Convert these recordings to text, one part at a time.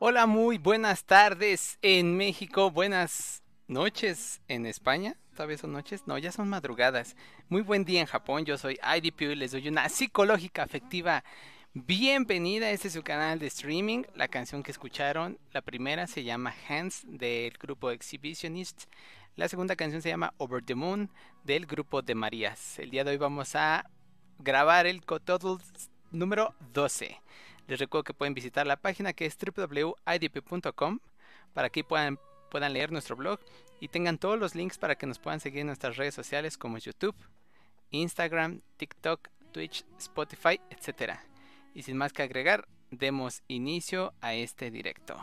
Hola, muy buenas tardes en México, buenas noches en España. ¿Todavía son noches? No, ya son madrugadas. Muy buen día en Japón. Yo soy IDP y les doy una psicológica afectiva. Bienvenida, este es su canal de streaming. La canción que escucharon, la primera se llama Hands del grupo Exhibitionists. La segunda canción se llama Over the Moon del grupo de Marías. El día de hoy vamos a grabar el Cotodl número 12. Les recuerdo que pueden visitar la página que es www.idp.com para que puedan, puedan leer nuestro blog y tengan todos los links para que nos puedan seguir en nuestras redes sociales como YouTube, Instagram, TikTok, Twitch, Spotify, etc. Y sin más que agregar, demos inicio a este directo.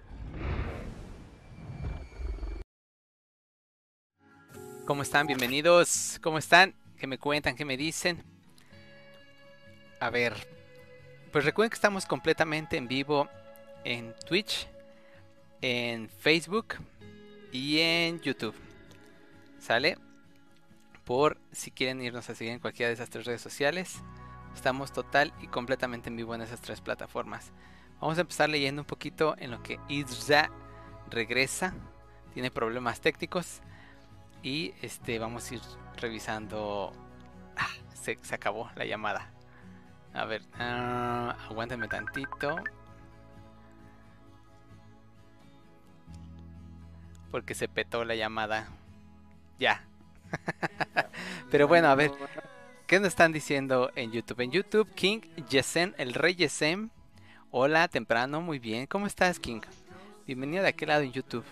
¿Cómo están? Bienvenidos. ¿Cómo están? ¿Qué me cuentan? ¿Qué me dicen? A ver, pues recuerden que estamos completamente en vivo en Twitch, en Facebook y en YouTube. ¿Sale? Por si quieren irnos a seguir en cualquiera de esas tres redes sociales. Estamos total y completamente en vivo en esas tres plataformas. Vamos a empezar leyendo un poquito en lo que Isra regresa. Tiene problemas técnicos. Y este vamos a ir revisando. Ah, se, acabó la llamada. A ver, uh, aguántenme tantito. Porque se petó la llamada. Ya. Pero bueno, a ver. ¿Qué nos están diciendo en YouTube? En YouTube, King Yesen, el rey Yesem. Hola, temprano, muy bien. ¿Cómo estás, King? Bienvenido de aquel lado en YouTube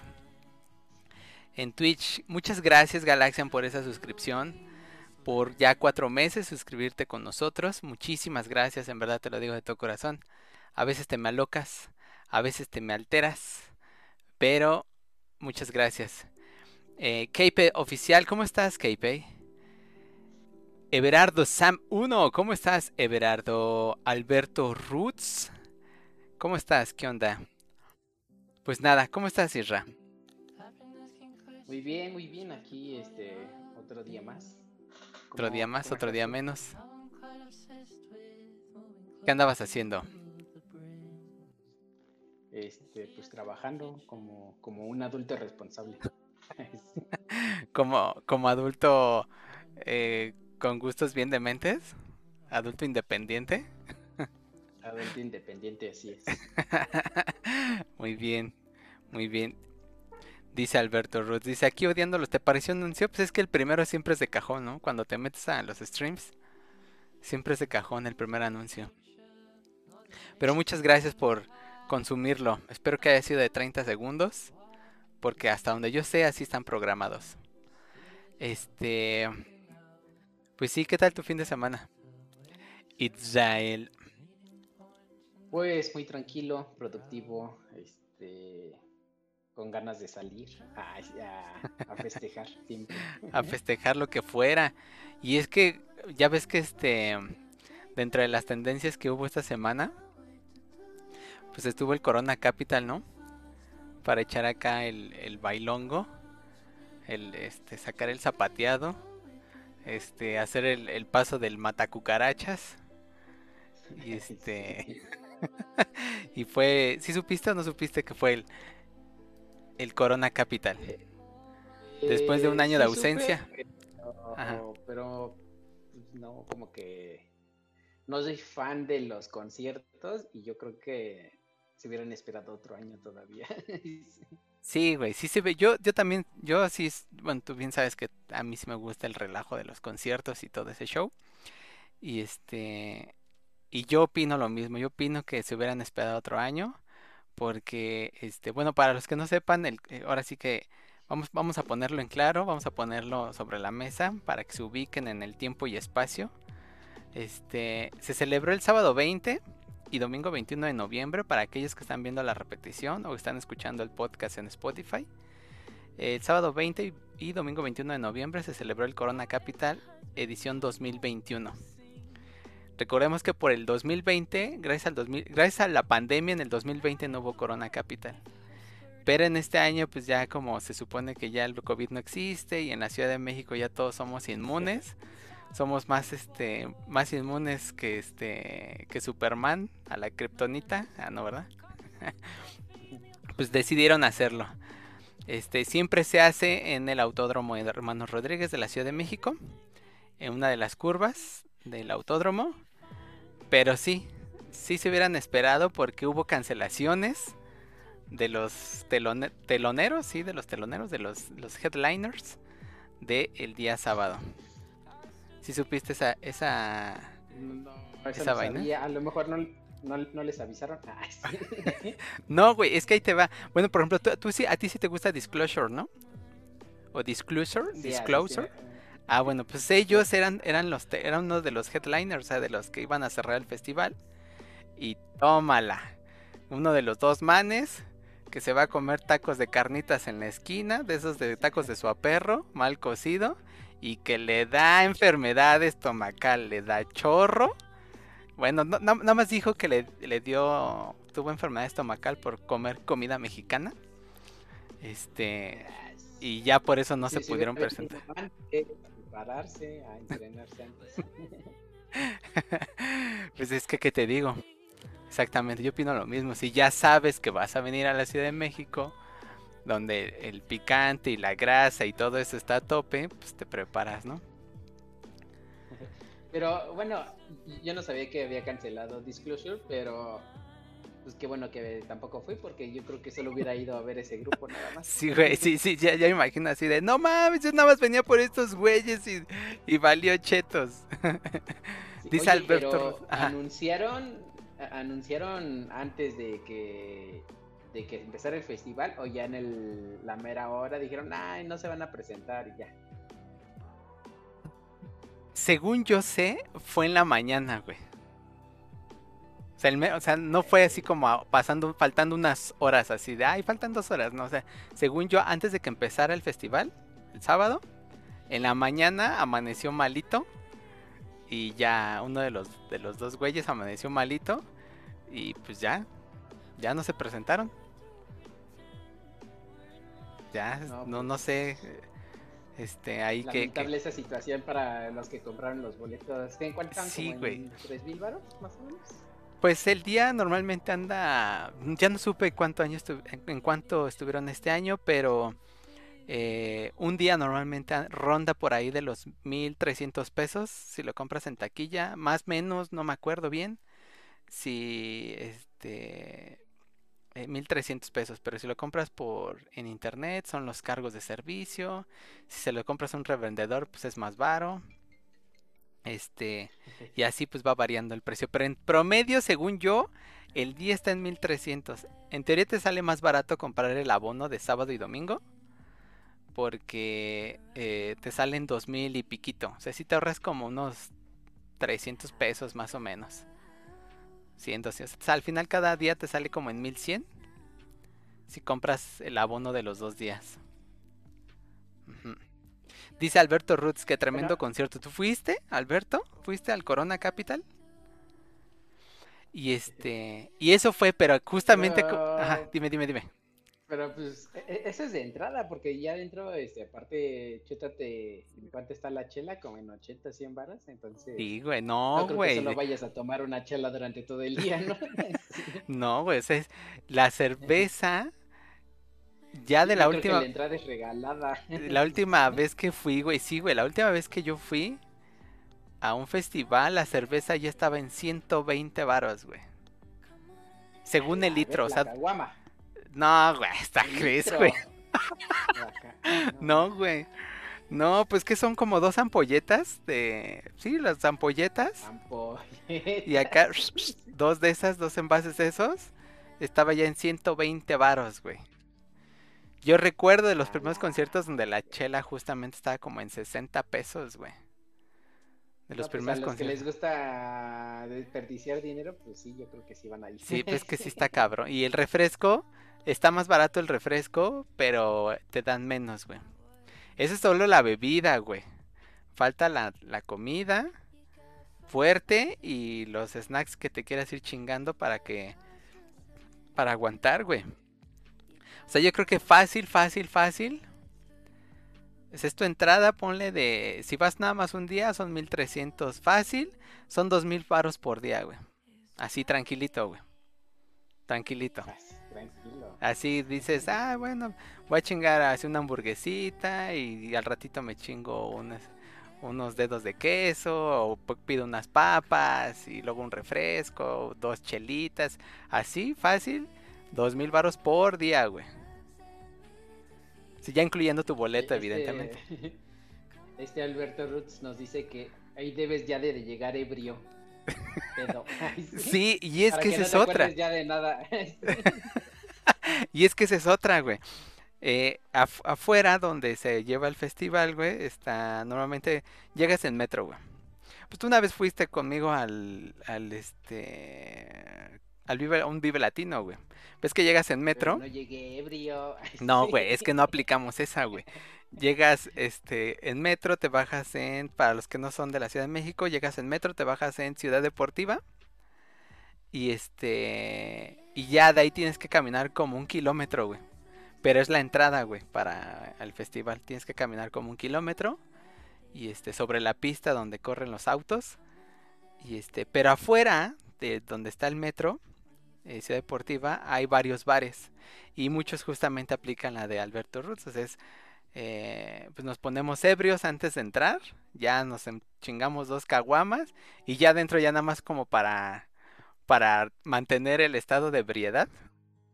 en Twitch. Muchas gracias Galaxian por esa suscripción. Por ya cuatro meses suscribirte con nosotros. Muchísimas gracias, en verdad te lo digo de todo corazón. A veces te me alocas, a veces te me alteras. Pero muchas gracias. Eh, Oficial, ¿cómo estás, Keipe? Everardo Sam 1, ¿cómo estás, Everardo? Alberto Roots, ¿cómo estás? ¿Qué onda? Pues nada, ¿cómo estás, Isra? Muy bien, muy bien. Aquí, este, otro día más. Otro día más, otro día menos. ¿Qué andabas haciendo? Este, pues trabajando como, como un adulto responsable. como, como adulto eh, con gustos bien dementes. Adulto independiente. Adulto independiente, así es. muy bien, muy bien. Dice Alberto Ruth, dice aquí odiándolos, ¿te pareció un anuncio? Pues es que el primero siempre es de cajón, ¿no? Cuando te metes a los streams, siempre es de cajón el primer anuncio. Pero muchas gracias por consumirlo. Espero que haya sido de 30 segundos, porque hasta donde yo sé así están programados. Este... Pues sí, ¿qué tal tu fin de semana? Israel. Pues muy tranquilo, productivo, este con ganas de salir a, festejar siempre. a festejar lo que fuera. Y es que ya ves que este dentro de las tendencias que hubo esta semana, pues estuvo el Corona Capital, ¿no? Para echar acá el, bailongo, el este sacar el zapateado, este hacer el, el paso del matacucarachas. Y este y fue, ¿sí supiste o no supiste que fue el el Corona Capital. Después de un año de ausencia. pero, pues, no, como que no soy fan de los conciertos y yo creo que se hubieran esperado otro año todavía. sí, güey, sí se ve. Yo, yo también, yo sí, bueno, tú bien sabes que a mí sí me gusta el relajo de los conciertos y todo ese show. Y este, y yo opino lo mismo. Yo opino que se hubieran esperado otro año porque, este, bueno, para los que no sepan, el, eh, ahora sí que vamos, vamos a ponerlo en claro, vamos a ponerlo sobre la mesa para que se ubiquen en el tiempo y espacio. Este, se celebró el sábado 20 y domingo 21 de noviembre para aquellos que están viendo la repetición o están escuchando el podcast en Spotify. El sábado 20 y domingo 21 de noviembre se celebró el Corona Capital edición 2021. Recordemos que por el 2020, gracias, al 2000, gracias a la pandemia en el 2020 no hubo Corona Capital. Pero en este año pues ya como se supone que ya el COVID no existe y en la Ciudad de México ya todos somos inmunes. Somos más este más inmunes que este que Superman a la kriptonita, ah no, ¿verdad? pues decidieron hacerlo. Este siempre se hace en el Autódromo de Hermanos Rodríguez de la Ciudad de México, en una de las curvas del autódromo. Pero sí, sí se hubieran esperado porque hubo cancelaciones de los teloneros, sí, de los teloneros, de los, los headliners del el día sábado. ¿Sí supiste esa esa, no, esa vaina? A lo mejor no, no, les avisaron. no, güey, es que ahí te va. Bueno, por ejemplo, tú, sí, a ti sí te gusta Disclosure, ¿no? O Disclosure, Disclosure. Ah, bueno, pues ellos eran, eran, los, eran uno de los headliners, o sea, de los que iban a cerrar el festival. Y tómala. Uno de los dos manes que se va a comer tacos de carnitas en la esquina, de esos de tacos de su perro, mal cocido, y que le da enfermedad estomacal, le da chorro. Bueno, no, nada más dijo que le, le, dio, tuvo enfermedad estomacal por comer comida mexicana. Este, y ya por eso no se pudieron presentar prepararse, a entrenarse antes. pues es que, ¿qué te digo? Exactamente, yo opino lo mismo. Si ya sabes que vas a venir a la Ciudad de México, donde el picante y la grasa y todo eso está a tope, pues te preparas, ¿no? Pero bueno, yo no sabía que había cancelado Disclosure, pero pues qué bueno que tampoco fui porque yo creo que solo hubiera ido a ver ese grupo nada más. Sí, güey, sí, sí, ya, ya me imagino así de, no mames, yo nada más venía por estos güeyes y, y valió chetos. Dice Alberto. anunciaron, anunciaron antes de que de que empezara el festival o ya en el, la mera hora dijeron, ay, no se van a presentar y ya. Según yo sé, fue en la mañana, güey. O sea, no fue así como pasando, faltando unas horas así de, ay, faltan dos horas, no, o sea, según yo, antes de que empezara el festival, el sábado, en la mañana amaneció malito y ya uno de los, de los dos güeyes amaneció malito y pues ya, ya no se presentaron. Ya, no, no, sé, este, ahí que... Lamentable esa situación para los que compraron los boletos. ¿En cuánto? Sí, güey. ¿Tres mil baros, más o menos? Pues el día normalmente anda, ya no supe cuánto año en cuánto estuvieron este año, pero eh, un día normalmente ronda por ahí de los 1300 pesos si lo compras en taquilla, más menos, no me acuerdo bien, si este 1300 eh, pesos, pero si lo compras por en internet son los cargos de servicio, si se lo compras a un revendedor pues es más baro. Este, y así pues va variando el precio. Pero en promedio, según yo, el día está en 1300. En teoría te sale más barato comprar el abono de sábado y domingo. Porque eh, te salen 2000 y piquito. O sea, si te ahorras como unos 300 pesos más o menos. 100, O sea, al final cada día te sale como en 1100. Si compras el abono de los dos días. Dice Alberto Roots que tremendo concierto. ¿Tú fuiste, Alberto? ¿Fuiste al Corona Capital? Y este, y eso fue, pero justamente, ajá, dime, dime, dime. Pero pues, e, e, eso es de entrada, porque ya dentro, este, aparte, chétate, ¿en cuánto está la chela? Como en 80, 100 varas, entonces. Sí, güey, no, güey. No, solo vayas a tomar una chela durante todo el día, ¿no? no, güey, es la cerveza ya de la última. la entrada es regalada. La última vez que fui, güey, sí, güey. La última vez que yo fui a un festival, la cerveza ya estaba en 120 baros, güey. Según el litro, o sea. No, güey, está crees, güey. no, güey. No, pues que son como dos ampolletas de. Sí, las ampolletas. Y acá, dos de esas, dos envases de esos. estaba ya en 120 varos, güey. Yo recuerdo de los primeros conciertos donde la chela justamente estaba como en 60 pesos, güey. De los pues, primeros a los que les gusta desperdiciar dinero, pues sí, yo creo que sí van a ir. Sí, pues que sí está cabrón. Y el refresco, está más barato el refresco, pero te dan menos, güey. Eso es solo la bebida, güey. Falta la, la comida fuerte y los snacks que te quieras ir chingando para que... Para aguantar, güey. O sea, yo creo que fácil, fácil, fácil es tu entrada, ponle de. Si vas nada más un día, son 1300 fácil. Son 2000 paros por día, güey. Así tranquilito, güey. Tranquilito. Así dices, ah, bueno, voy a chingar así una hamburguesita y, al ratito me chingo unas, unos dedos de queso o pido unas papas y luego un refresco, dos chelitas. Así, fácil, 2000 varos por día, güey. Sí, ya incluyendo tu boleto, este, evidentemente. Este Alberto Roots nos dice que ahí debes ya de llegar ebrio. ¿sí? y es que, esa es otra. Ya de nada. y es que esa es otra, güey. Eh, afuera donde se lleva el festival, güey, está normalmente llegas en metro, güey. Pues tú una vez fuiste conmigo al, al este al Vive, un Vive Latino, güey. Ves que llegas en metro. no llegué ebrio. No, güey, es que no aplicamos esa, güey. Llegas este en metro, te bajas en para los que no son de la Ciudad de México, llegas en metro, te bajas en Ciudad Deportiva. Y este y ya de ahí tienes que caminar como un kilómetro, güey. Pero es la entrada, güey, para el festival. Tienes que caminar como un kilómetro y este sobre la pista donde corren los autos. Y este, pero afuera de donde está el metro, eh, Ciudad Deportiva, hay varios bares y muchos justamente aplican la de Alberto Roots. Entonces, eh, pues nos ponemos ebrios antes de entrar, ya nos chingamos dos caguamas y ya dentro ya nada más como para, para mantener el estado de ebriedad.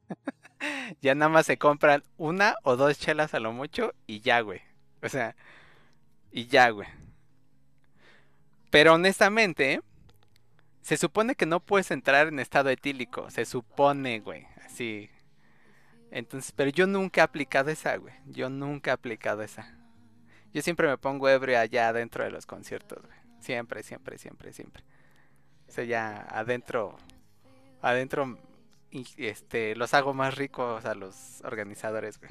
ya nada más se compran una o dos chelas a lo mucho y ya, güey. O sea, y ya, güey. Pero honestamente, se supone que no puedes entrar en estado etílico. Se supone, güey. Así. Entonces, pero yo nunca he aplicado esa, güey. Yo nunca he aplicado esa. Yo siempre me pongo ebrio allá adentro de los conciertos, güey. Siempre, siempre, siempre, siempre. O sea, ya adentro. Adentro. Este, los hago más ricos a los organizadores, güey.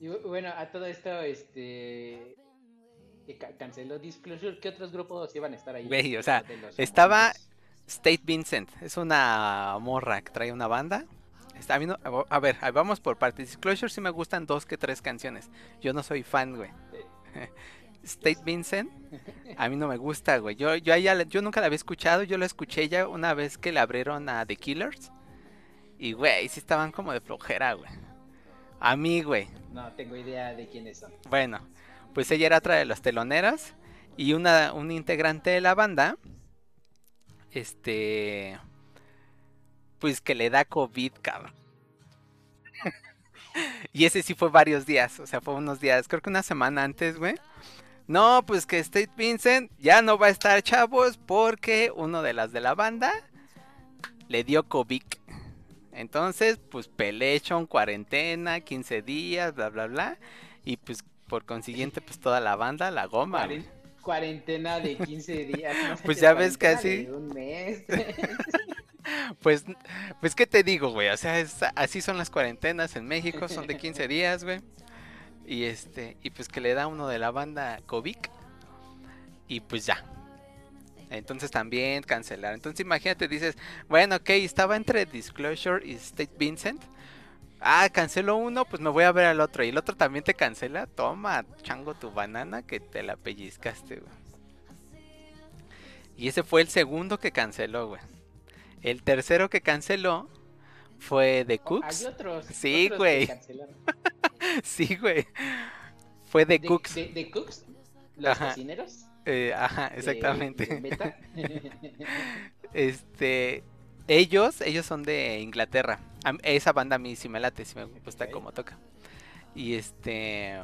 bueno, a todo esto, este canceló Disclosure, ¿qué otros grupos iban a estar ahí? o sea, estaba State Vincent, es una morra que trae una banda. Está viendo, a ver, vamos por partes. Disclosure sí me gustan dos que tres canciones. Yo no soy fan, güey. State Vincent, a mí no me gusta, güey. Yo, yo, yo nunca la había escuchado, yo la escuché ya una vez que le abrieron a The Killers. Y, güey, sí estaban como de flojera, güey. A mí, güey. No tengo idea de quiénes son. Bueno, pues ella era otra de las teloneras y una, un integrante de la banda, este, pues que le da COVID, cabrón. y ese sí fue varios días, o sea, fue unos días, creo que una semana antes, güey. No, pues que State Vincent ya no va a estar, chavos, porque uno de las de la banda le dio COVID. Entonces, pues Pelechon, cuarentena, 15 días, bla, bla, bla. Y pues por consiguiente, pues toda la banda, la goma. Cuarentena de 15 días. pues ya ves que así. pues, pues, ¿qué te digo, güey? O sea, así son las cuarentenas en México, son de 15 días, güey. Y este, y pues que le da uno de la banda COVID. Y pues ya. Entonces también cancelar. Entonces imagínate, dices, bueno, ok, estaba entre Disclosure y State Vincent ah, cancelo uno, pues me voy a ver al otro. Y el otro también te cancela. Toma, chango tu banana que te la pellizcaste, güey. Y ese fue el segundo que canceló, güey. El tercero que canceló fue de Cooks. hay otros. Sí, güey. sí, güey. Fue de, Cooks. De, Cooks? ¿Los cocineros? Eh, ajá, exactamente. este, ellos, ellos son de Inglaterra. esa banda a mí sí me late, sí me gusta como toca. Y este.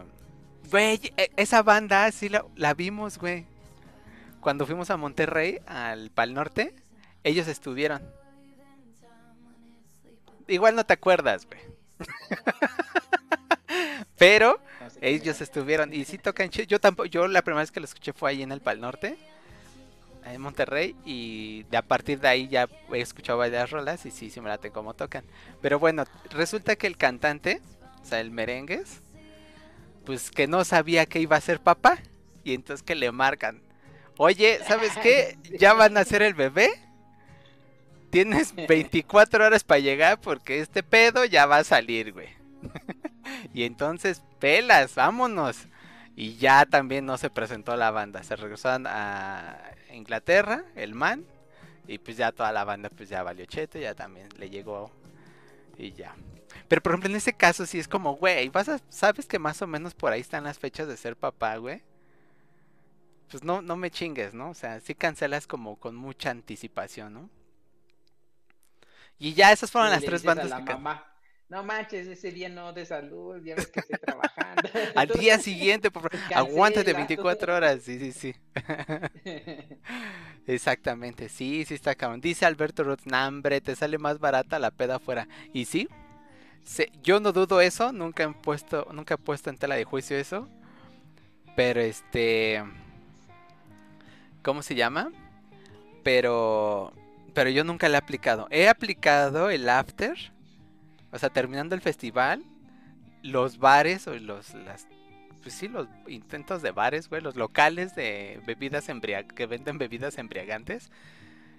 Güey, e, esa banda sí la, vimos, güey. cuando fuimos a Monterrey, al Pal Norte, ellos estuvieron. Igual no te acuerdas, güey. Pero ellos estuvieron y sí tocan chido. Yo tampoco, yo la primera vez que lo escuché fue ahí en el Pal Norte, en Monterrey, y de a partir de ahí ya he escuchado varias rolas y sí, sí me late como tocan. Pero bueno, resulta que el cantante, o sea, el merengues, pues que no sabía que iba a ser papá, y entonces que le marcan, oye, ¿sabes qué? Ya van a ser el bebé. Tienes 24 horas para llegar porque este pedo ya va a salir, güey. y entonces, pelas, vámonos. Y ya también no se presentó la banda. Se regresaron a Inglaterra, el man. Y pues ya toda la banda pues ya valió chete, ya también le llegó. Y ya. Pero por ejemplo en ese caso sí es como, güey, vas a, sabes que más o menos por ahí están las fechas de ser papá, güey. Pues no, no me chingues, ¿no? O sea, sí cancelas como con mucha anticipación, ¿no? Y ya esas fueron las tres bandas que no manches, ese día no de salud, ya ves que estoy trabajando. Al día siguiente, por favor, aguántate 24 horas, sí, sí, sí. Exactamente, sí, sí está cabrón. Dice Alberto Ruth, hambre, te sale más barata la peda afuera. Y sí, yo no dudo eso, nunca he puesto, nunca he puesto en tela de juicio eso. Pero este, ¿cómo se llama? Pero, pero yo nunca le he aplicado. He aplicado el after o sea, terminando el festival, los bares o los las pues sí, los intentos de bares, güey, los locales de bebidas embriagantes que venden bebidas embriagantes.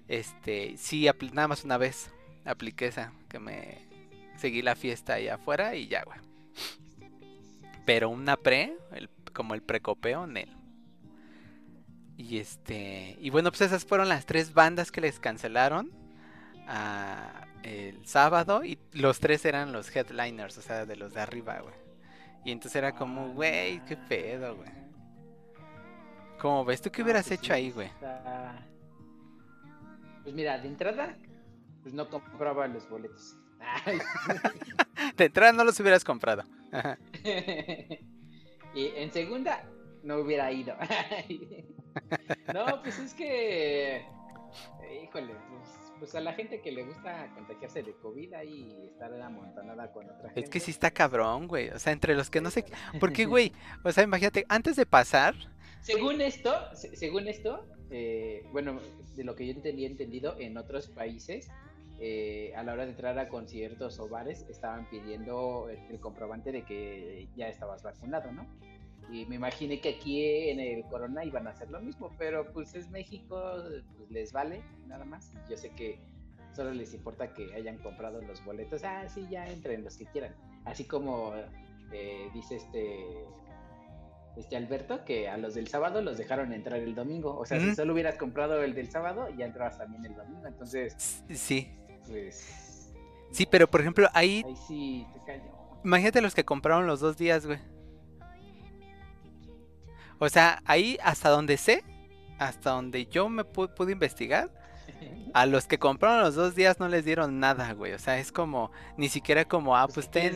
Este, sí, nada más una vez apliqué esa, que me seguí la fiesta allá afuera y ya, güey. Pero una pre, como el precopeo, él. Y este, y bueno, pues esas fueron las tres bandas que les cancelaron. A, el sábado y los tres eran los headliners, o sea, de los de arriba, güey. Y entonces era como, ah, güey, qué pedo, güey. ¿Cómo ves? ¿Tú qué hubieras pues hecho ahí, güey? Pues mira, de entrada, pues no compraba los boletos. de entrada no los hubieras comprado. y en segunda, no hubiera ido. no, pues es que, híjole, pues pues a la gente que le gusta contagiarse de COVID ahí estar amontonada con otra gente. Es que sí está cabrón, güey. O sea, entre los que no sé. Porque, güey, o sea, imagínate, antes de pasar. Según esto, según esto, eh, bueno, de lo que yo tenía entendido, en otros países, eh, a la hora de entrar a conciertos o bares, estaban pidiendo el comprobante de que ya estabas vacunado, ¿no? Y me imaginé que aquí en el Corona iban a hacer lo mismo, pero pues es México, pues les vale nada más. Yo sé que solo les importa que hayan comprado los boletos. Ah, sí, ya entren los que quieran. Así como eh, dice este este Alberto que a los del sábado los dejaron entrar el domingo. O sea, si solo hubieras comprado el del sábado, ya entrabas también el domingo. Entonces, sí. Pues. Sí, pero por ejemplo, ahí. Ahí sí te callo. Imagínate los que compraron los dos días, güey. O sea, ahí hasta donde sé, hasta donde yo me pude, investigar, a los que compraron los dos días no les dieron nada, güey. O sea, es como, ni siquiera como, ah, pues, pues ten.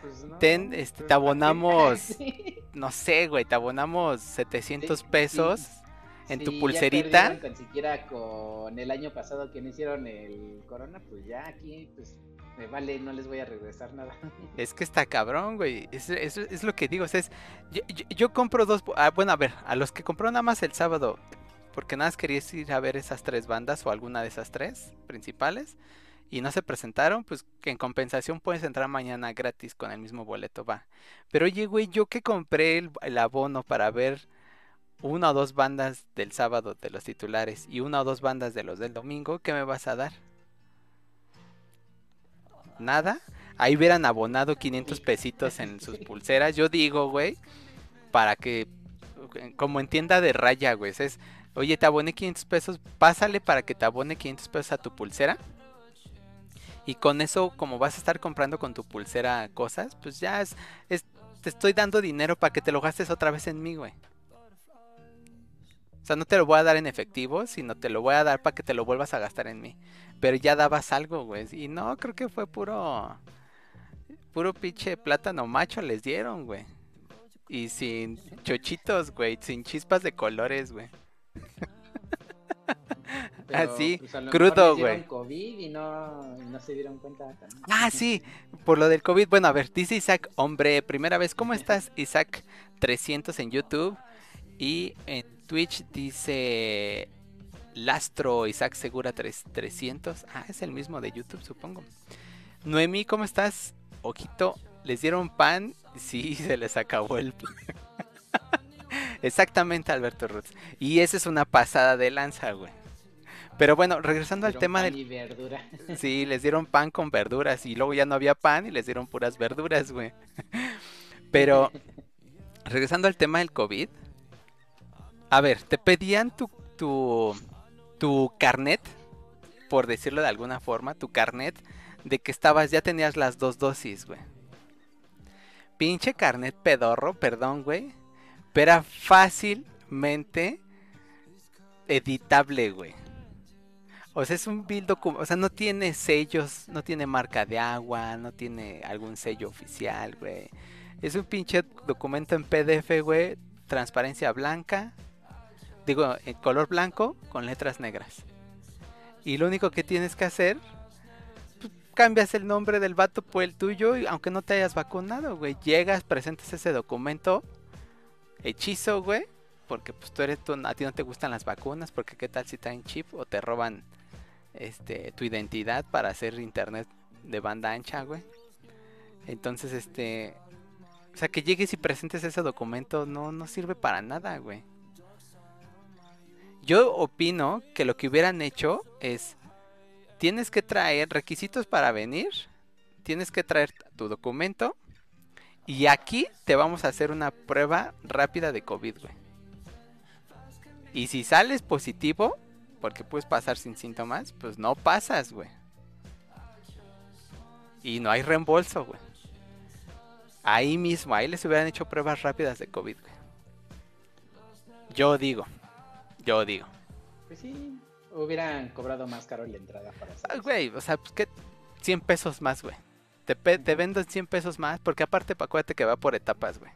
pues no, ten, este, te abonamos, no sé, güey, te abonamos 700 pesos en tu pulserita. Ni siquiera con el año pasado que no hicieron el corona, pues ya aquí, pues me vale, no les voy a regresar nada. Es que está cabrón, güey. Es, es, lo que digo. Es, yo, compro dos. Ah, bueno, a ver, a los que compró nada más el sábado, porque nada más querías ir a ver esas tres bandas o alguna de esas tres principales y no se presentaron, pues que en compensación puedes entrar mañana gratis con el mismo boleto, va. Pero oye, güey, yo que compré el, el, abono para ver una o dos bandas del sábado de los titulares y una o dos bandas de los del domingo, ¿qué me vas a dar? Nada, ahí hubieran abonado 500 pesitos en sus pulseras. Yo digo, güey, para que, como en tienda de raya, güey, es, oye, te aboné 500 pesos, pásale para que te abone 500 pesos a tu pulsera. Y con eso, como vas a estar comprando con tu pulsera cosas, pues ya es, te estoy dando dinero para que te lo gastes otra vez en mí, güey. O sea, no te lo voy a dar en efectivo, sino te lo voy a dar para que te lo vuelvas a gastar en mí. Pero ya dabas algo, güey. Y no, creo que fue puro. Puro pinche plátano macho les dieron, güey. Y sin chochitos, güey. Sin chispas de colores, güey. Así, ah, pues, crudo, güey. COVID y no, no se dieron cuenta. Ah, sí, por lo del COVID. Bueno, a ver, dice Isaac, hombre, primera vez, ¿cómo estás? Isaac 300 en YouTube y en Twitch dice Lastro Isaac Segura 300. Ah, es el mismo de YouTube, supongo. Noemí, ¿cómo estás? Ojito, ¿les dieron pan? Sí, se les acabó el pan. Exactamente, Alberto Roots. Y esa es una pasada de lanza, güey. Pero bueno, regresando al tema del. verdura. Sí, les dieron pan con verduras y luego ya no había pan y les dieron puras verduras, güey. Pero regresando al tema del COVID. A ver, te pedían tu, tu, tu carnet, por decirlo de alguna forma, tu carnet de que estabas, ya tenías las dos dosis, güey. Pinche carnet pedorro, perdón, güey. Pero era fácilmente editable, güey. O sea, es un bill documento, o sea, no tiene sellos, no tiene marca de agua, no tiene algún sello oficial, güey. Es un pinche documento en PDF, güey, transparencia blanca, digo, en color blanco con letras negras. Y lo único que tienes que hacer, pues, cambias el nombre del vato por el tuyo, y aunque no te hayas vacunado, güey. Llegas, presentas ese documento, hechizo, güey. Porque pues tú eres, tú, a ti no te gustan las vacunas, porque qué tal si en chip o te roban este, tu identidad para hacer internet de banda ancha, güey. Entonces, este, o sea, que llegues y presentes ese documento no, no sirve para nada, güey. Yo opino que lo que hubieran hecho es, tienes que traer requisitos para venir, tienes que traer tu documento y aquí te vamos a hacer una prueba rápida de COVID, güey. Y si sales positivo, porque puedes pasar sin síntomas, pues no pasas, güey. Y no hay reembolso, güey. Ahí mismo, ahí les hubieran hecho pruebas rápidas de COVID, güey. Yo digo, yo digo. Pues sí, hubieran cobrado más caro la entrada para hacer ah, Güey, o sea, pues que 100 pesos más, güey. Te, te vendo 100 pesos más, porque aparte, acuérdate que va por etapas, güey.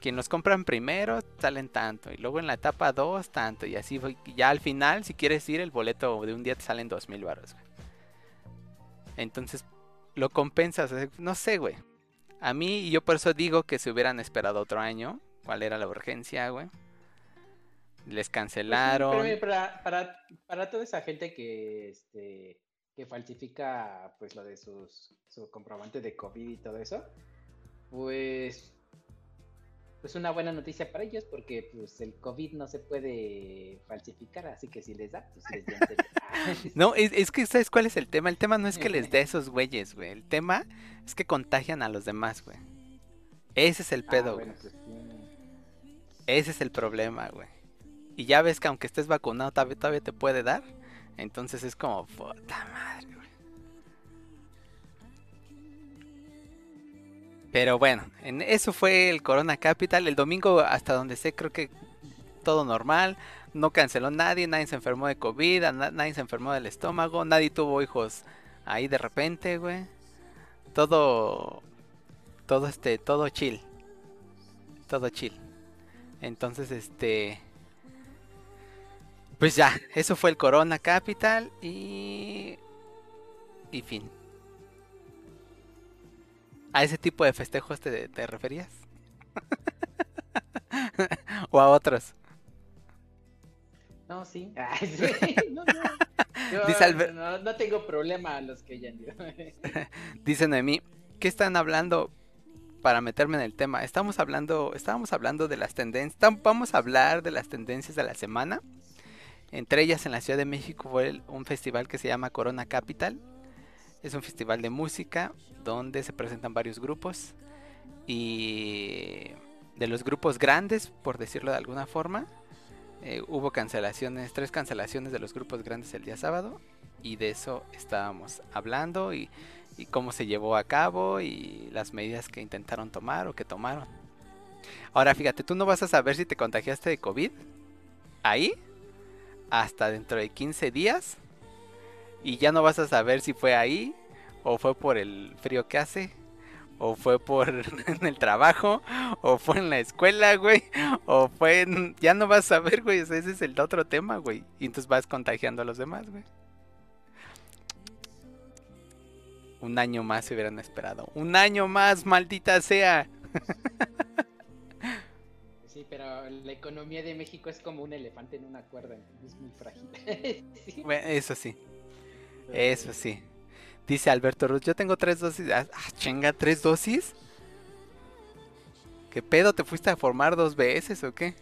Quien los compran primero salen tanto y luego en la etapa 2 tanto y así ya al final si quieres ir el boleto de un día te salen dos mil baros entonces lo compensas no sé güey. A mí y yo por eso digo que se hubieran esperado otro año cuál era la urgencia güey les cancelaron pues para, para, para, toda esa gente que este que falsifica pues lo de sus su comprobante de covid y todo eso pues pues una buena noticia para ellos porque pues el COVID no se puede falsificar, así que si les da, pues les da. no, es, que ¿sabes cuál es el tema? El tema no es que les dé esos güeyes, güey. El tema es que contagian a los demás, güey. Ese es el ah, pedo, güey. Pues, Ese es el problema, güey. Y ya ves que aunque estés vacunado todavía, te puede dar. Entonces es como, puta madre. Pero bueno, en eso fue el Corona Capital. El domingo, hasta donde sé, creo que todo normal. No canceló nadie, nadie se enfermó de COVID, nadie se enfermó del estómago, nadie tuvo hijos ahí de repente, güey. Todo, todo este, todo chill. Todo chill. Entonces, este... Pues ya, eso fue el Corona Capital y... Y fin. ¿A ese tipo de festejos te, referías? ¿O a otros? No, sí. No, no. tengo problema a los que ya Dice Noemí, ¿qué están hablando para meterme en el tema? Estamos hablando, estábamos hablando de las tendencias, vamos a hablar de las tendencias de la semana. Entre ellas en la Ciudad de México fue un festival que se llama Corona Capital, es un festival de música donde se presentan varios grupos y de los grupos grandes, por decirlo de alguna forma, eh, hubo cancelaciones, tres cancelaciones de los grupos grandes el día sábado y de eso estábamos hablando y, y cómo se llevó a cabo y las medidas que intentaron tomar o que tomaron. Ahora fíjate, tú no vas a saber si te contagiaste de COVID. Ahí hasta dentro de 15 días y ya no vas a saber si fue ahí o fue por el frío que hace, o fue por en el trabajo, o fue en la escuela, güey, o fue en... Ya no vas a ver, güey, ese es el otro tema, güey. Y entonces vas contagiando a los demás, güey. Un año más se hubieran esperado. Un año más, maldita sea. Sí, pero la economía de México es como un elefante en una cuerda, es muy frágil. Bueno, eso sí. Eso sí. Dice Alberto Ruz, yo tengo tres dosis. Ah, ah, chinga, ¿tres dosis? ¿Qué pedo? ¿Te fuiste a formar dos veces o qué?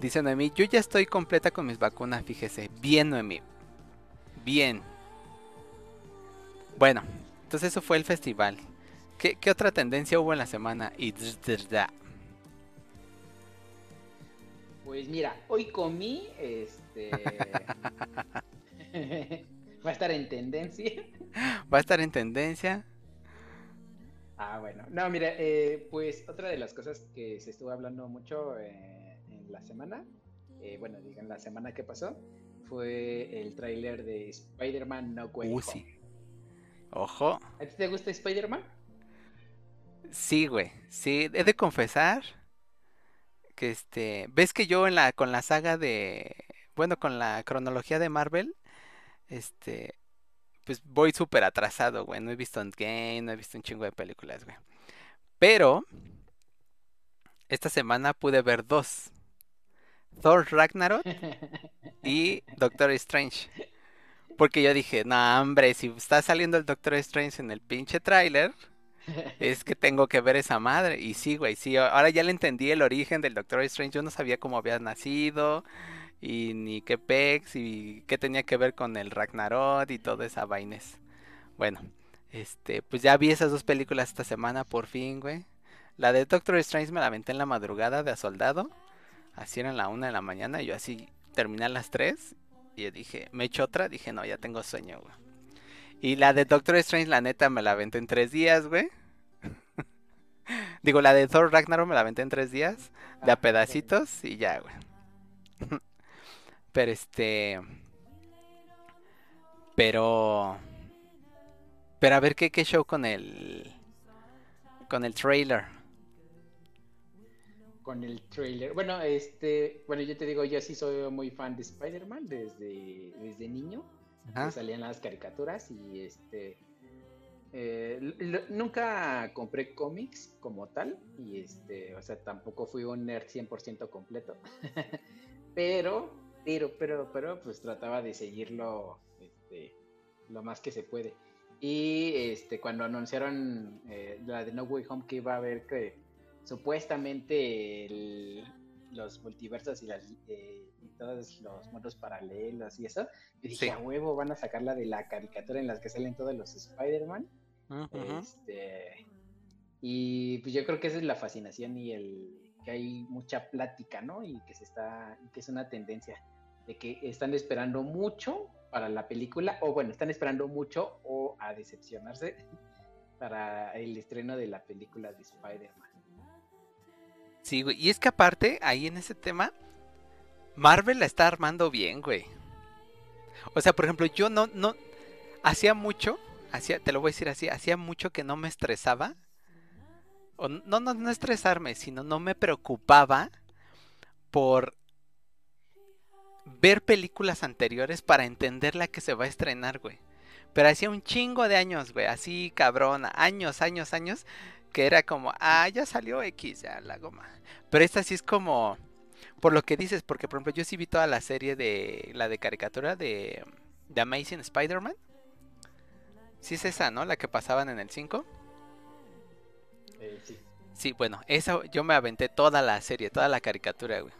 Dice Noemí, yo ya estoy completa con mis vacunas, fíjese. Bien, Noemí. Bien. Bueno, entonces eso fue el festival. ¿Qué, qué otra tendencia hubo en la semana? Y Pues mira, hoy comí, este... Va a estar en tendencia. Va a estar en tendencia. Ah, bueno. No, mira, eh, pues otra de las cosas que se estuvo hablando mucho eh, en la semana, eh, bueno, digan la semana que pasó, fue el tráiler de Spider-Man No Way uh, Sí. Ojo. ¿A ti te gusta Spider-Man? Sí, güey. Sí, he de confesar que este, ves que yo en la con la saga de, bueno, con la cronología de Marvel, este, pues voy súper atrasado, güey. No he visto Endgame, no he visto un chingo de películas, güey. Pero, esta semana pude ver dos. Thor Ragnarok y Doctor Strange. Porque yo dije, no, hombre, si está saliendo el Doctor Strange en el pinche tráiler, es que tengo que ver esa madre. Y sí, güey, sí, ahora ya le entendí el origen del Doctor Strange. Yo no sabía cómo había nacido y ni qué pex y qué tenía que ver con el Ragnarok y toda esa vaines. Bueno, este, pues ya vi esas dos películas esta semana por fin, güey. La de Doctor Strange me la aventé en la madrugada de a soldado. Así era en la una de la mañana. Y yo así terminé a las tres. Y dije, me echo otra. Dije, no, ya tengo sueño, güey. Y la de Doctor Strange, la neta, me la aventé en tres días, güey. Digo, la de Thor Ragnarok me la aventé en tres días. De a ah, pedacitos y ya, güey. Pero este. Pero. Pero a ver qué, qué show con el. Con el trailer. Con el trailer. Bueno, este. Bueno, yo te digo, yo sí soy muy fan de Spider-Man desde, desde niño. salían las caricaturas y este. Eh, nunca compré cómics como tal y este, o sea, tampoco fui un nerd 100% completo. pero pero, pero, pero, pues trataba de seguirlo este, lo más que se puede. Y este, cuando anunciaron eh, la de No Way Home que iba a haber que supuestamente los multiversos y, las, eh, todos los mundos paralelos y eso, y dije, a huevo, van a sacar la de la caricatura en las que salen todos los Spider-Man. este, y pues yo creo que esa es la fascinación y el que hay mucha plática, ¿no? Y que se está, que es una tendencia de que están esperando mucho para la película, o bueno, están esperando mucho o a decepcionarse para el estreno de la película de Spider-Man. Sí, güey, y es que aparte, ahí en ese tema, Marvel la está armando bien, güey. O sea, por ejemplo, yo no, no, hacía mucho, hacía, te lo voy a decir así, hacía mucho que no me estresaba. No, no, no estresarme, sino no me preocupaba por ver películas anteriores para entender la que se va a estrenar, güey. Pero hacía un chingo de años, güey, así cabrón, años, años, años, que era como, ah, ya salió X, ya la goma. Pero esta sí es como, por lo que dices, porque por ejemplo yo sí vi toda la serie de, la de caricatura de, de Amazing Spider-Man. Sí es esa, ¿no? La que pasaban en el 5. Eh, sí. Sí, bueno, esa yo me aventé toda la serie, toda la caricatura, güey.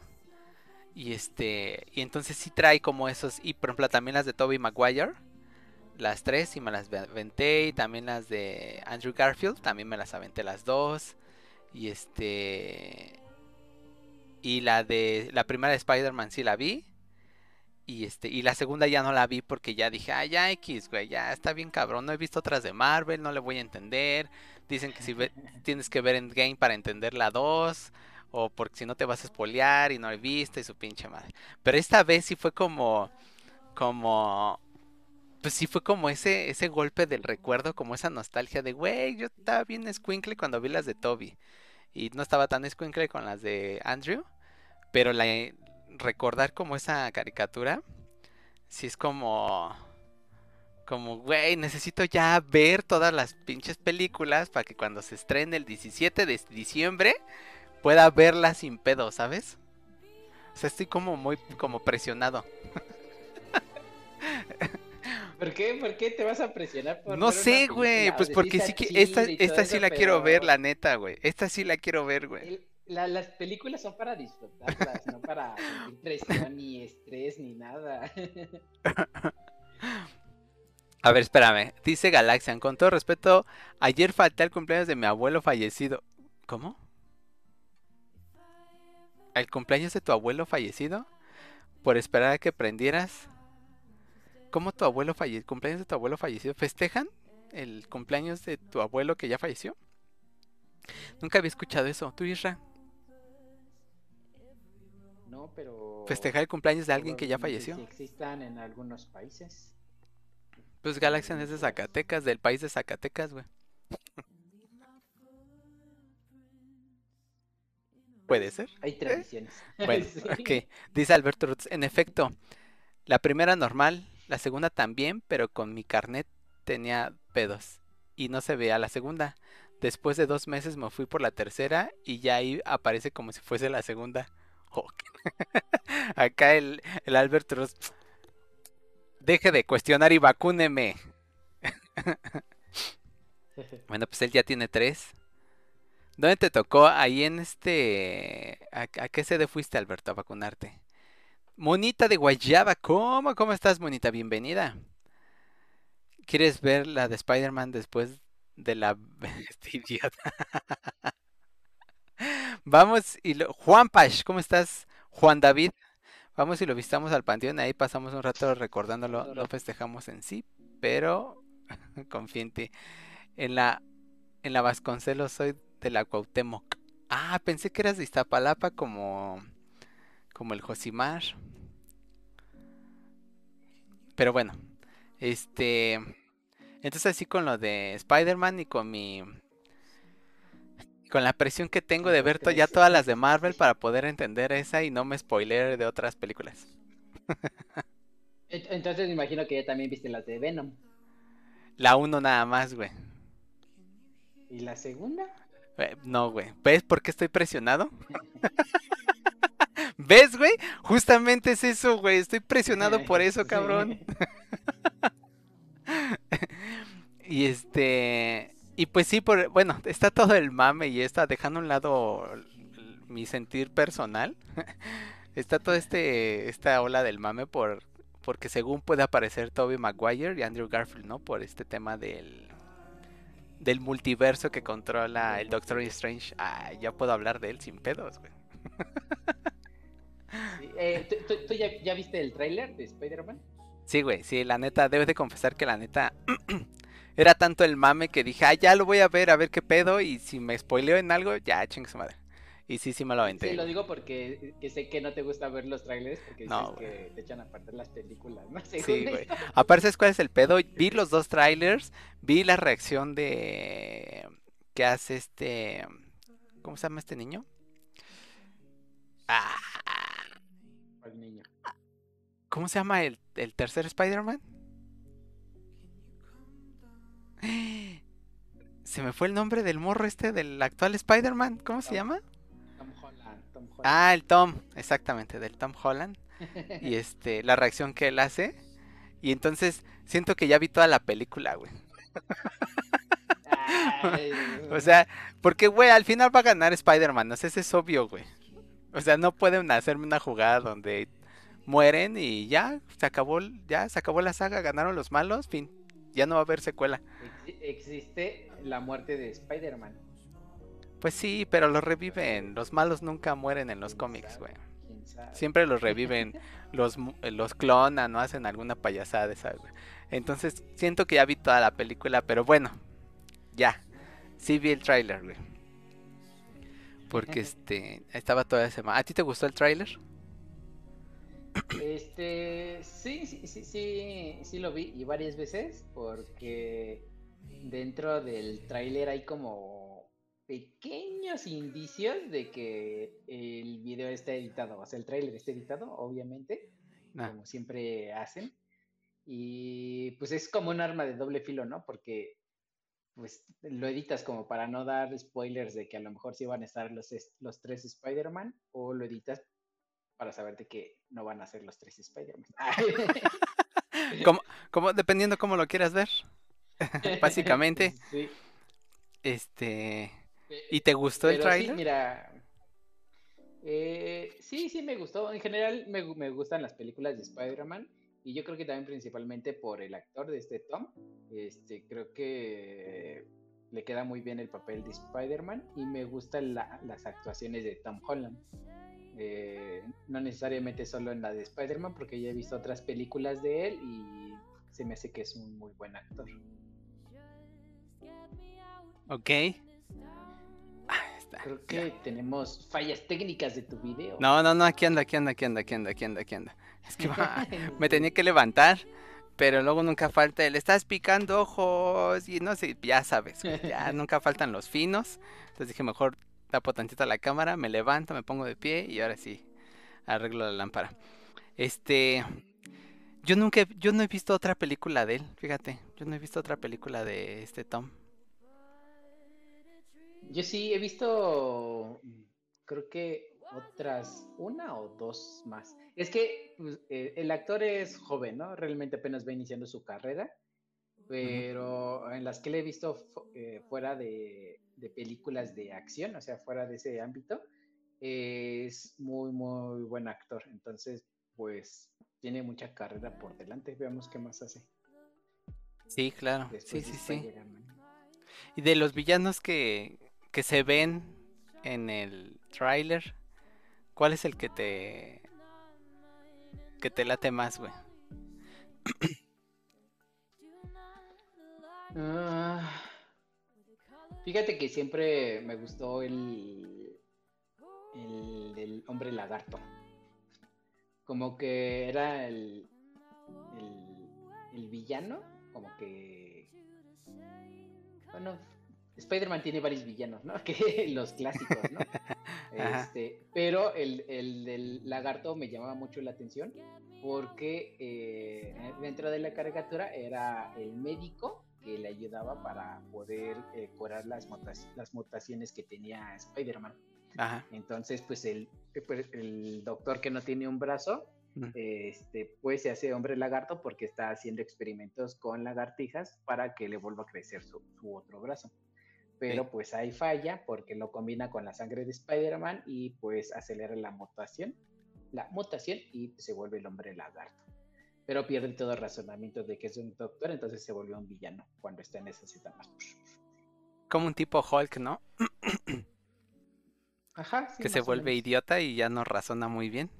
Y este. Y entonces sí trae como esos. Y por ejemplo también las de Toby Maguire. Las tres y me las aventé. Y también las de Andrew Garfield. También me las aventé las dos. Y este. Y la de. La primera de Spider-Man sí la vi. Y este. Y la segunda ya no la vi porque ya dije, ah, ya X, güey, ya está bien cabrón. No he visto otras de Marvel, no le voy a entender. Dicen que si tienes que ver Endgame para entender la 2 o porque si no te vas a espolear y no he visto y su pinche madre. Pero esta vez sí fue como, como, pues sí fue como ese, ese golpe del recuerdo, como esa nostalgia de, güey, yo estaba bien squinkle cuando vi las de Toby. Y no estaba tan squinkle con las de Andrew. Pero la, recordar como esa caricatura, sí es como... Como, güey, necesito ya ver todas las pinches películas para que cuando se estrene el 17 de diciembre pueda verlas sin pedo, ¿sabes? O sea, estoy como muy como presionado. ¿Por qué? ¿Por qué te vas a presionar por No sé, güey, pues porque sí que esta, esta sí la quiero ver, la neta, güey. Esta sí la quiero ver, güey. las películas son para disfrutarlas, no para presión ni estrés ni nada. A ver, espérame. Dice Galaxian, con todo respeto, ayer falté al cumpleaños de mi abuelo fallecido. ¿Cómo? ¿El cumpleaños de tu abuelo fallecido? Por esperar a que prendieras. ¿Cómo tu abuelo falleció? ¿Cumpleaños de tu abuelo fallecido? ¿Festejan el cumpleaños de tu abuelo que ya falleció? Nunca había escuchado eso. ¿Tú, Isra? No, pero... ¿Festejar el cumpleaños de alguien que ya falleció? Existan en algunos países. Pues Galaxian es de Zacatecas, del país de Zacatecas, güey. Puede ser. Hay tradiciones. Bueno, ok. Dice Alberto Rutz, en efecto, la primera normal, la segunda también, pero con mi carnet tenía pedos y no se veía la segunda. Después de dos meses me fui por la tercera y ya ahí aparece como si fuese la segunda. Acá el, el Albert Rutz deje de cuestionar y vacúneme. bueno, pues él ya tiene tres. ¿Dónde te tocó? Ahí en este... ¿A, qué sede fuiste, Alberto, a vacunarte? Monita de Guayaba, ¿cómo? ¿Cómo estás, Monita? Bienvenida. ¿Quieres ver la de Spider-Man después de la... este idiota. Vamos y lo... Juan Pash, ¿cómo estás? Juan David. Vamos y lo visitamos al panteón, ahí pasamos un rato recordándolo, no festejamos en sí, pero confía en ti. En la, en la Vasconcelos soy de la Cuauhtémoc. Ah, pensé que eras de Iztapalapa como, como el Josimar. Pero bueno, este... Entonces así con lo de Spider-Man y con mi con la presión que tengo de ver ya todas las de Marvel para poder entender esa y no me spoiler de otras películas. Entonces me imagino que ya también viste las de Venom. La uno nada más, güey. ¿Y la segunda? Eh, no, güey. ¿Ves por qué estoy presionado? ¿Ves, güey? Justamente es eso, güey. Estoy presionado por eso, cabrón. y este... Y pues sí, por, bueno, está todo el mame y está dejando a un lado mi sentir personal. está toda este esta ola del mame por porque según puede aparecer Toby Maguire y Andrew Garfield, ¿no? Por este tema del del multiverso que controla el Doctor Strange. Ah, ya puedo hablar de él sin pedos, güey. Eh, ¿Tú, ya, ya, viste el tráiler de Spider-Man? Sí, güey, sí, la neta, debes de confesar que la neta era tanto el mame que dije, ah, ya lo voy a ver, a ver qué pedo, y si me spoileo en algo, ya, chingue su madre. Y sí, sí me lo aventé. Sí, lo digo porque sé que no te gusta ver los trailers porque no, que te echan a perder las películas, ¿no? sí, güey. Aparte, ¿cuál es el pedo? Vi los dos trailers, vi la reacción de... ¿Qué hace este... ¿Cómo se llama este niño? Ah. ¿Cómo se llama el, el tercer Spider-Man? Se me fue el nombre del morro este del actual Spider-Man. ¿Cómo se llama? Tom Holland, Ah, el Tom, exactamente, del Tom Holland. y este, la reacción que él hace. Y entonces siento que ya vi toda la película, güey. o sea, porque, güey, al final va a ganar Spider-Man, no sé, es obvio, güey. O sea, no pueden hacerme una jugada donde mueren y ya, se acabó, ya se acabó la saga, ganaron los malos, fin ya no va a haber secuela. Existe la muerte de Spider-Man. Pues sí, pero lo reviven. Los malos nunca mueren en los cómics, güey. Siempre los reviven, los, los clonan, no hacen alguna payasada, ¿sabes? Entonces, siento que ya vi toda la película, pero bueno, ya. Sí vi el tráiler, güey. Porque este estaba toda esa semana. ¿A ti te gustó el tráiler? Este, sí, sí, sí, sí, sí lo vi y varias veces porque dentro del tráiler hay como pequeños indicios de que el video está editado, o sea, el tráiler está editado, obviamente, ah. como siempre hacen. Y pues es como un arma de doble filo, ¿no? Porque pues lo editas como para no dar spoilers de que a lo mejor sí van a estar los, los tres Spider-Man o lo editas para saber de que no van a ser los tres Spider-Man. como, como, dependiendo cómo lo quieras ver. Básicamente. Sí. Este. ¿Y te gustó el trailer? Sí, mira. Eh, sí, sí me gustó. En general me, me gustan las películas de Spider-Man. Y yo creo que también principalmente por el actor de este Tom. Este, creo que le queda muy bien el papel de Spider-Man. Y me gustan las actuaciones de Tom Holland. Eh, no necesariamente solo en la de Spider-Man, porque ya he visto otras películas de él y se me hace que es un muy buen actor. Ok. Creo que tenemos fallas técnicas de tu video. No, no, no, aquí anda, aquí anda, aquí anda, aquí anda, aquí anda, aquí anda. Es que me tenía que levantar, pero luego nunca falta le estás picando ojos y no sé, ya sabes, ya nunca faltan los finos. Entonces dije, mejor tapo tantito la cámara, me levanto, me pongo de pie y ahora sí arreglo la lámpara. Este, yo nunca, yo no he visto otra película de él, fíjate, yo no he visto otra película de este Tom. Yo sí he visto, creo que otras, una o dos más. Es que pues, eh, el actor es joven, ¿no? Realmente apenas va iniciando su carrera, pero en las que le he visto eh, fuera de, películas de acción, o sea, fuera de ese ámbito, es muy, muy buen actor. Entonces, pues tiene mucha carrera por delante. Veamos qué más hace. Sí, claro. sí, sí, sí. Y de los villanos que, que se ven en el tráiler, ¿cuál es el que te que te late más, güey? Ah, fíjate que siempre me gustó el, el, hombre lagarto. Como que era el, el, el villano, como que... Bueno, Spider-Man tiene varios villanos, ¿no? Que los clásicos, ¿no? Este, pero el, el, del lagarto me llamaba mucho la atención porque eh, dentro de la caricatura era el médico que le ayudaba para poder eh, curar las, las mutaciones que tenía Spider-Man. Entonces, pues el, pues, el doctor que no tiene un brazo, este, pues se hace hombre lagarto porque está haciendo experimentos con lagartijas para que le vuelva a crecer su, su otro brazo pero pues ahí falla porque lo combina con la sangre de Spider-Man y pues acelera la mutación, la mutación y se vuelve el hombre lagarto. Pero pierde todo el razonamiento de que es un doctor, entonces se vuelve un villano cuando está en esas etapas. Como un tipo Hulk, ¿no? Ajá. que se vuelve idiota y ya no razona muy bien.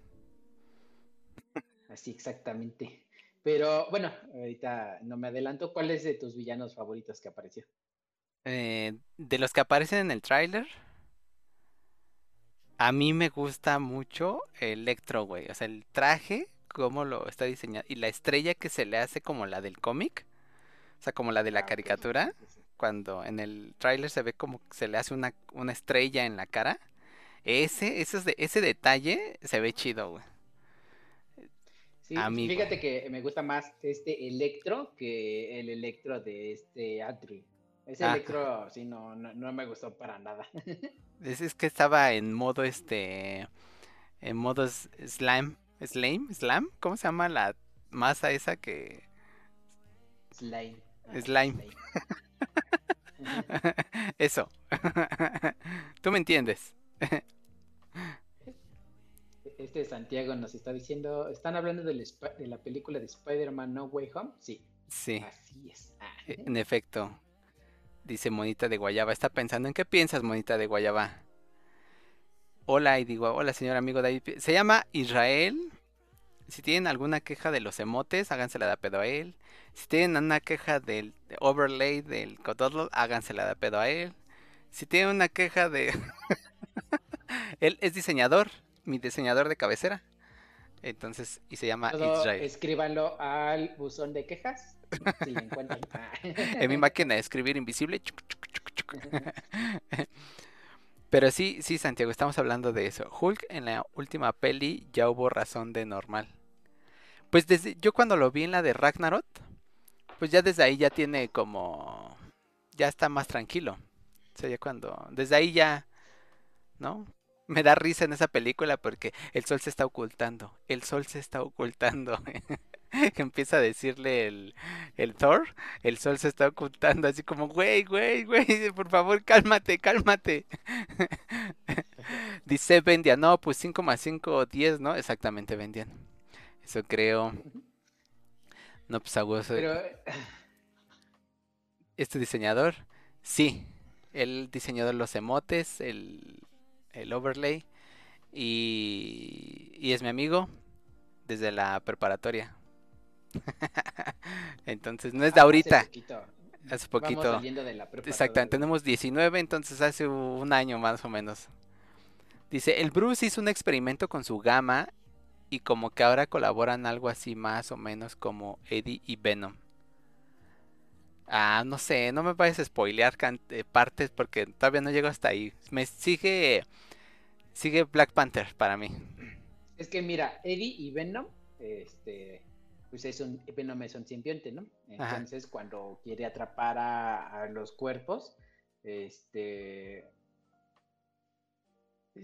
Así exactamente. Pero bueno, ahorita no me adelanto. ¿Cuál es de tus villanos favoritos que apareció? Eh, de los que aparecen en el tráiler, a mí me gusta mucho Electro, güey. O sea, el traje, cómo lo está diseñado. Y la estrella que se le hace como la del cómic. O sea, como la de la ah, caricatura. Cuando en el tráiler se ve como se le hace una, una estrella en la cara. Ese, ese, ese detalle se ve chido, güey. Sí, fíjate que me gusta más este Electro que el Electro de este Atri. Ese ah. electro, sí, no, no, me gustó para nada. es, que estaba en modo este. En modo slime. ¿Slime? ¿Slam? ¿Cómo se llama la masa esa que. Slime. Ah, slime. Eso. Tú me entiendes. este Santiago nos está diciendo, ¿están hablando de, de la película de Spider-Man No Way Home? Sí. Sí. Así es. Ah. En efecto. Dice Monita de Guayaba. Está pensando en qué piensas, Monita de Guayaba. Hola, y digo, hola, señor amigo David. Se llama Israel. Si tienen alguna queja de los emotes, hágansela de pedo a él. Si tienen una queja del overlay del Cododlo, hágansela de pedo a él. Si tienen una queja de. él es diseñador, mi diseñador de cabecera. Entonces, y se llama Israel. Escríbanlo al buzón de quejas. Si encuentran. en mi máquina de escribir invisible. Pero sí, sí, Santiago, estamos hablando de eso. Hulk en la última peli ya hubo razón de normal. Pues desde yo cuando lo vi en la de Ragnarok, pues ya desde ahí ya tiene como ya está más tranquilo. O sea, ya cuando desde ahí ya ¿no? Me da risa en esa película porque el sol se está ocultando. El sol se está ocultando. que empieza a decirle el, el Thor, el sol se está ocultando, así como, güey, güey, güey, por favor, cálmate, cálmate. Dice Vendian, no, pues 5 más 5, 10, ¿no? Exactamente, Vendian. Eso creo. No, pues aguoso. Pero... Este diseñador, sí, él diseñó los emotes, el, el overlay. Y, y es mi amigo desde la preparatoria. entonces no es de ah, ahorita. Hace poquito. Exactamente, tenemos 19, entonces hace un año más o menos. Dice, el Bruce hizo un experimento con su gama y como que ahora colaboran algo así más o menos como Eddie y Venom. Ah, no sé, no me vayas a spoilear eh, partes porque todavía no llego hasta ahí. Me sigue sigue Black Panther para mí. Es que mira, Eddie y Venom, este, pues es un, Venom es un simbionte, ¿no? Entonces cuando quiere atrapar a, los cuerpos, este...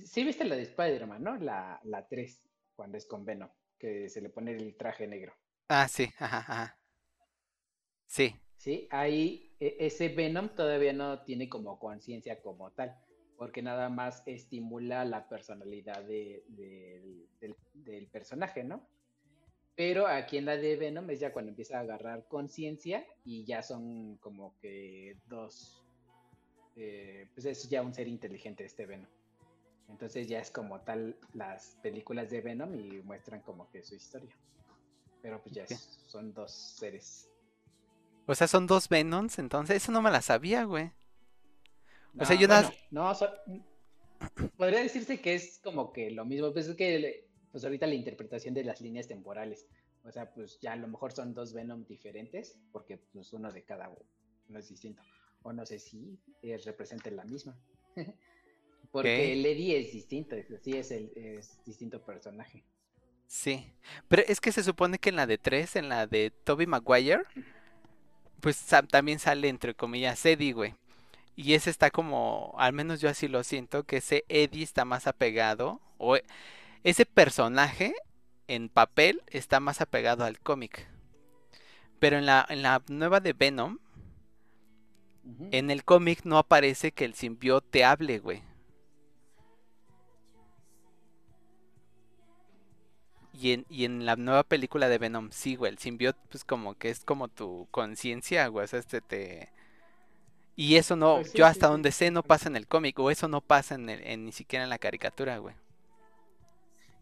Sí viste la de Spider-Man, ¿no? La, la 3, cuando es con Venom, que se le pone el traje negro. Ah, sí, ajá, ajá. Sí. Sí, ahí e, ese Venom todavía no tiene como conciencia como tal porque nada más estimula la personalidad del, personaje, ¿no? Pero aquí en la de Venom es ya cuando empieza a agarrar conciencia y ya son como que dos, eh, pues es ya un ser inteligente este Venom. Entonces ya es como tal las películas de Venom y muestran como que su historia. Pero pues ya son dos seres. O sea, son dos Venoms, entonces eso no me la sabía, güey. O sea, yo No, podría decirse que es como que lo mismo, pues es que pues ahorita la interpretación de las líneas temporales, o sea, pues ya a lo mejor son dos Venom diferentes, porque pues uno de cada uno es distinto. O no sé si es, representa la misma. porque el Eddie es distinto, sí es el es distinto personaje. Sí, pero es que se supone que en la de 3, en la de Toby Maguire, pues también sale entre comillas Eddie, güey. Y ese está como, al menos yo así lo siento, que ese Eddie está más apegado, o ese personaje en papel está más apegado al cómic. Pero en la, en la nueva de Venom, en el cómic no aparece que el simbiote hable, güey. Y en, y en, la nueva película de Venom, sí, güey, el simbiote, pues como que es como tu conciencia, güey, o sea, este te, y eso no, pues yo hasta donde sé no pasa en el cómic, o eso no pasa en, ni siquiera en la caricatura, güey.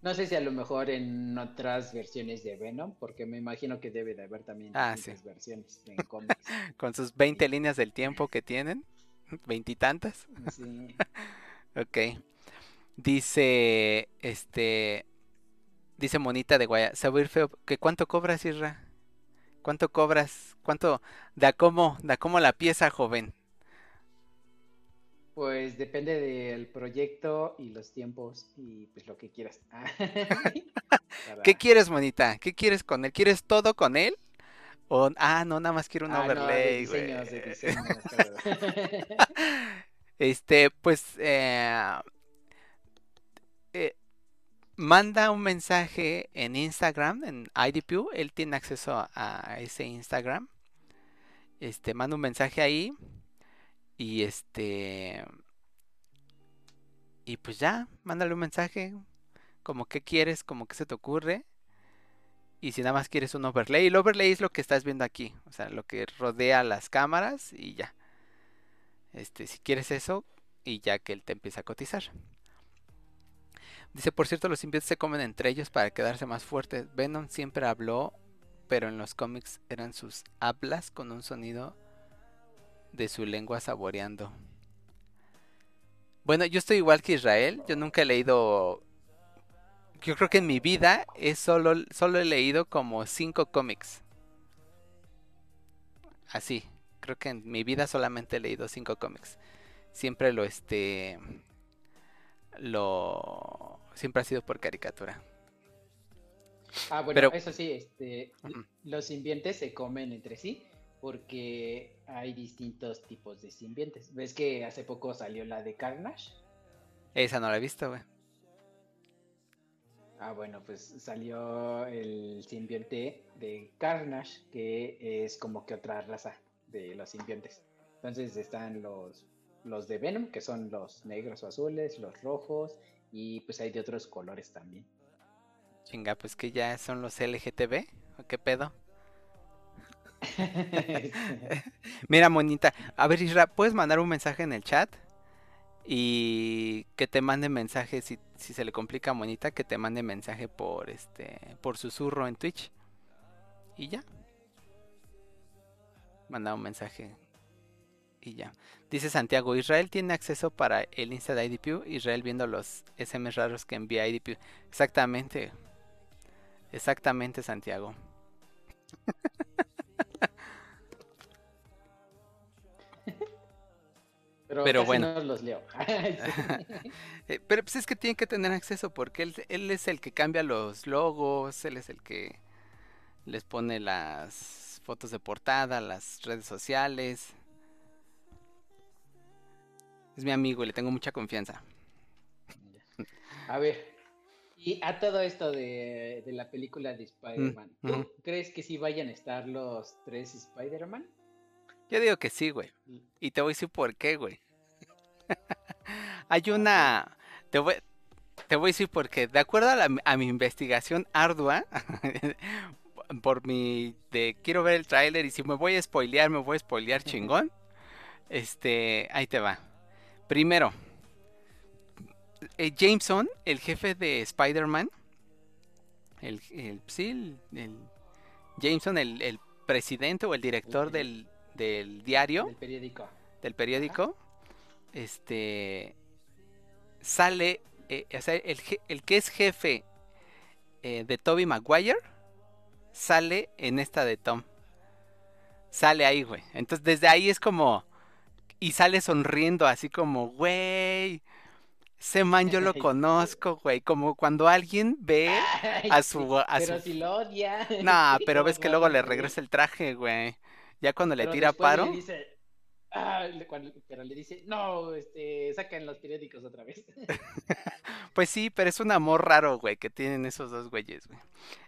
No sé si a lo mejor en otras versiones de Venom, porque me imagino que debe de haber también ah, versiones en cómics. Con sus 20 líneas del tiempo que tienen, veintitantas. Sí. ok. Dice, este, dice Monita de Guaya, se va a ir feo, ¿que cuánto cobras, Isra? ¿Cuánto cobras? ¿Cuánto da como, da como la pieza, joven? Pues depende del proyecto y los tiempos y pues lo que quieras. ¿Qué quieres, monita? ¿Qué quieres con él? ¿Quieres todo con él? O, ah, no, nada más quiero un ah, overlay, este, pues, eh, eh, manda un mensaje en Instagram, en IDPU. Él tiene acceso a, ese Instagram. Este, manda un mensaje ahí y este. Y pues ya, mándale un mensaje. Como que quieres, como que se te ocurre. Y si nada más quieres un overlay. El overlay es lo que estás viendo aquí. O sea, lo que rodea las cámaras y ya. Este, si quieres eso, y ya que él te empieza a cotizar. Dice, por cierto, los simbiontes se comen entre ellos para quedarse más fuertes. Venom siempre habló, pero en los cómics eran sus hablas con un sonido de su lengua saboreando. Bueno, yo estoy igual que Israel. Yo nunca he leído yo creo que en mi vida es solo, solo he leído como cinco cómics. Así, creo que en mi vida solamente he leído cinco cómics. Siempre lo este lo siempre ha sido por caricatura. Ah, bueno, eso sí, este, los simbiontes se comen entre sí porque hay distintos tipos de simbiontes. ¿Ves que hace poco salió la de Carnage? Esa no la he visto, güey. Ah, bueno, pues salió el simbionte de Carnage, que es como que otra raza de los simbiontes. Entonces están los, los de Venom, que son los negros o azules, los rojos, y pues hay de otros colores también. Chinga, pues que ya son los LGTB, ¿o qué pedo? Mira, monita, a ver, Isra, ¿puedes mandar un mensaje en el chat? Y que te mande mensaje, si, si se le complica a Monita, que te mande mensaje por este por susurro en Twitch. Y ya. Manda un mensaje. Y ya. Dice Santiago, Israel tiene acceso para el Insta de IDP. Israel viendo los SMS raros que envía IDP. Exactamente. Exactamente, Santiago. Pero, bueno. No los leo. Eh, pero pues es que tiene que tener acceso porque él, él es el que cambia los logos, él es el que les pone las fotos de portada, las redes sociales. Es mi amigo y le tengo mucha confianza. A ver, y a todo esto de, la película de Spider-Man, mm, ¿tú crees que sí vayan a estar los tres Spider-Man? Yo digo que sí, güey. Mm. Y te voy a decir por qué, güey. Hay una... Te voy, te voy a decir por qué. De acuerdo a, mi investigación ardua, por mi... de quiero ver el tráiler y si me voy a spoilear, me voy a spoilear chingón. Este, ahí te va. Primero, eh, Jameson, el jefe de Spider-Man, el, sí, el, Jameson, el, presidente o el director del, diario, del periódico, del periódico este, sale, eh, el, que es jefe eh, de Toby Maguire, sale en esta de Tom. Sale ahí, güey. Entonces desde ahí es como... Y sale sonriendo así como, güey, ese man yo lo conozco, güey. Como cuando alguien ve a su. pero si lo odia. No, pero ves que luego le regresa el traje, güey. Ya cuando le tira paro. Le dice, ah, pero le dice, no, este, sacan los periódicos otra vez. pues sí, pero es un amor raro, güey, que tienen esos dos güeyes, güey.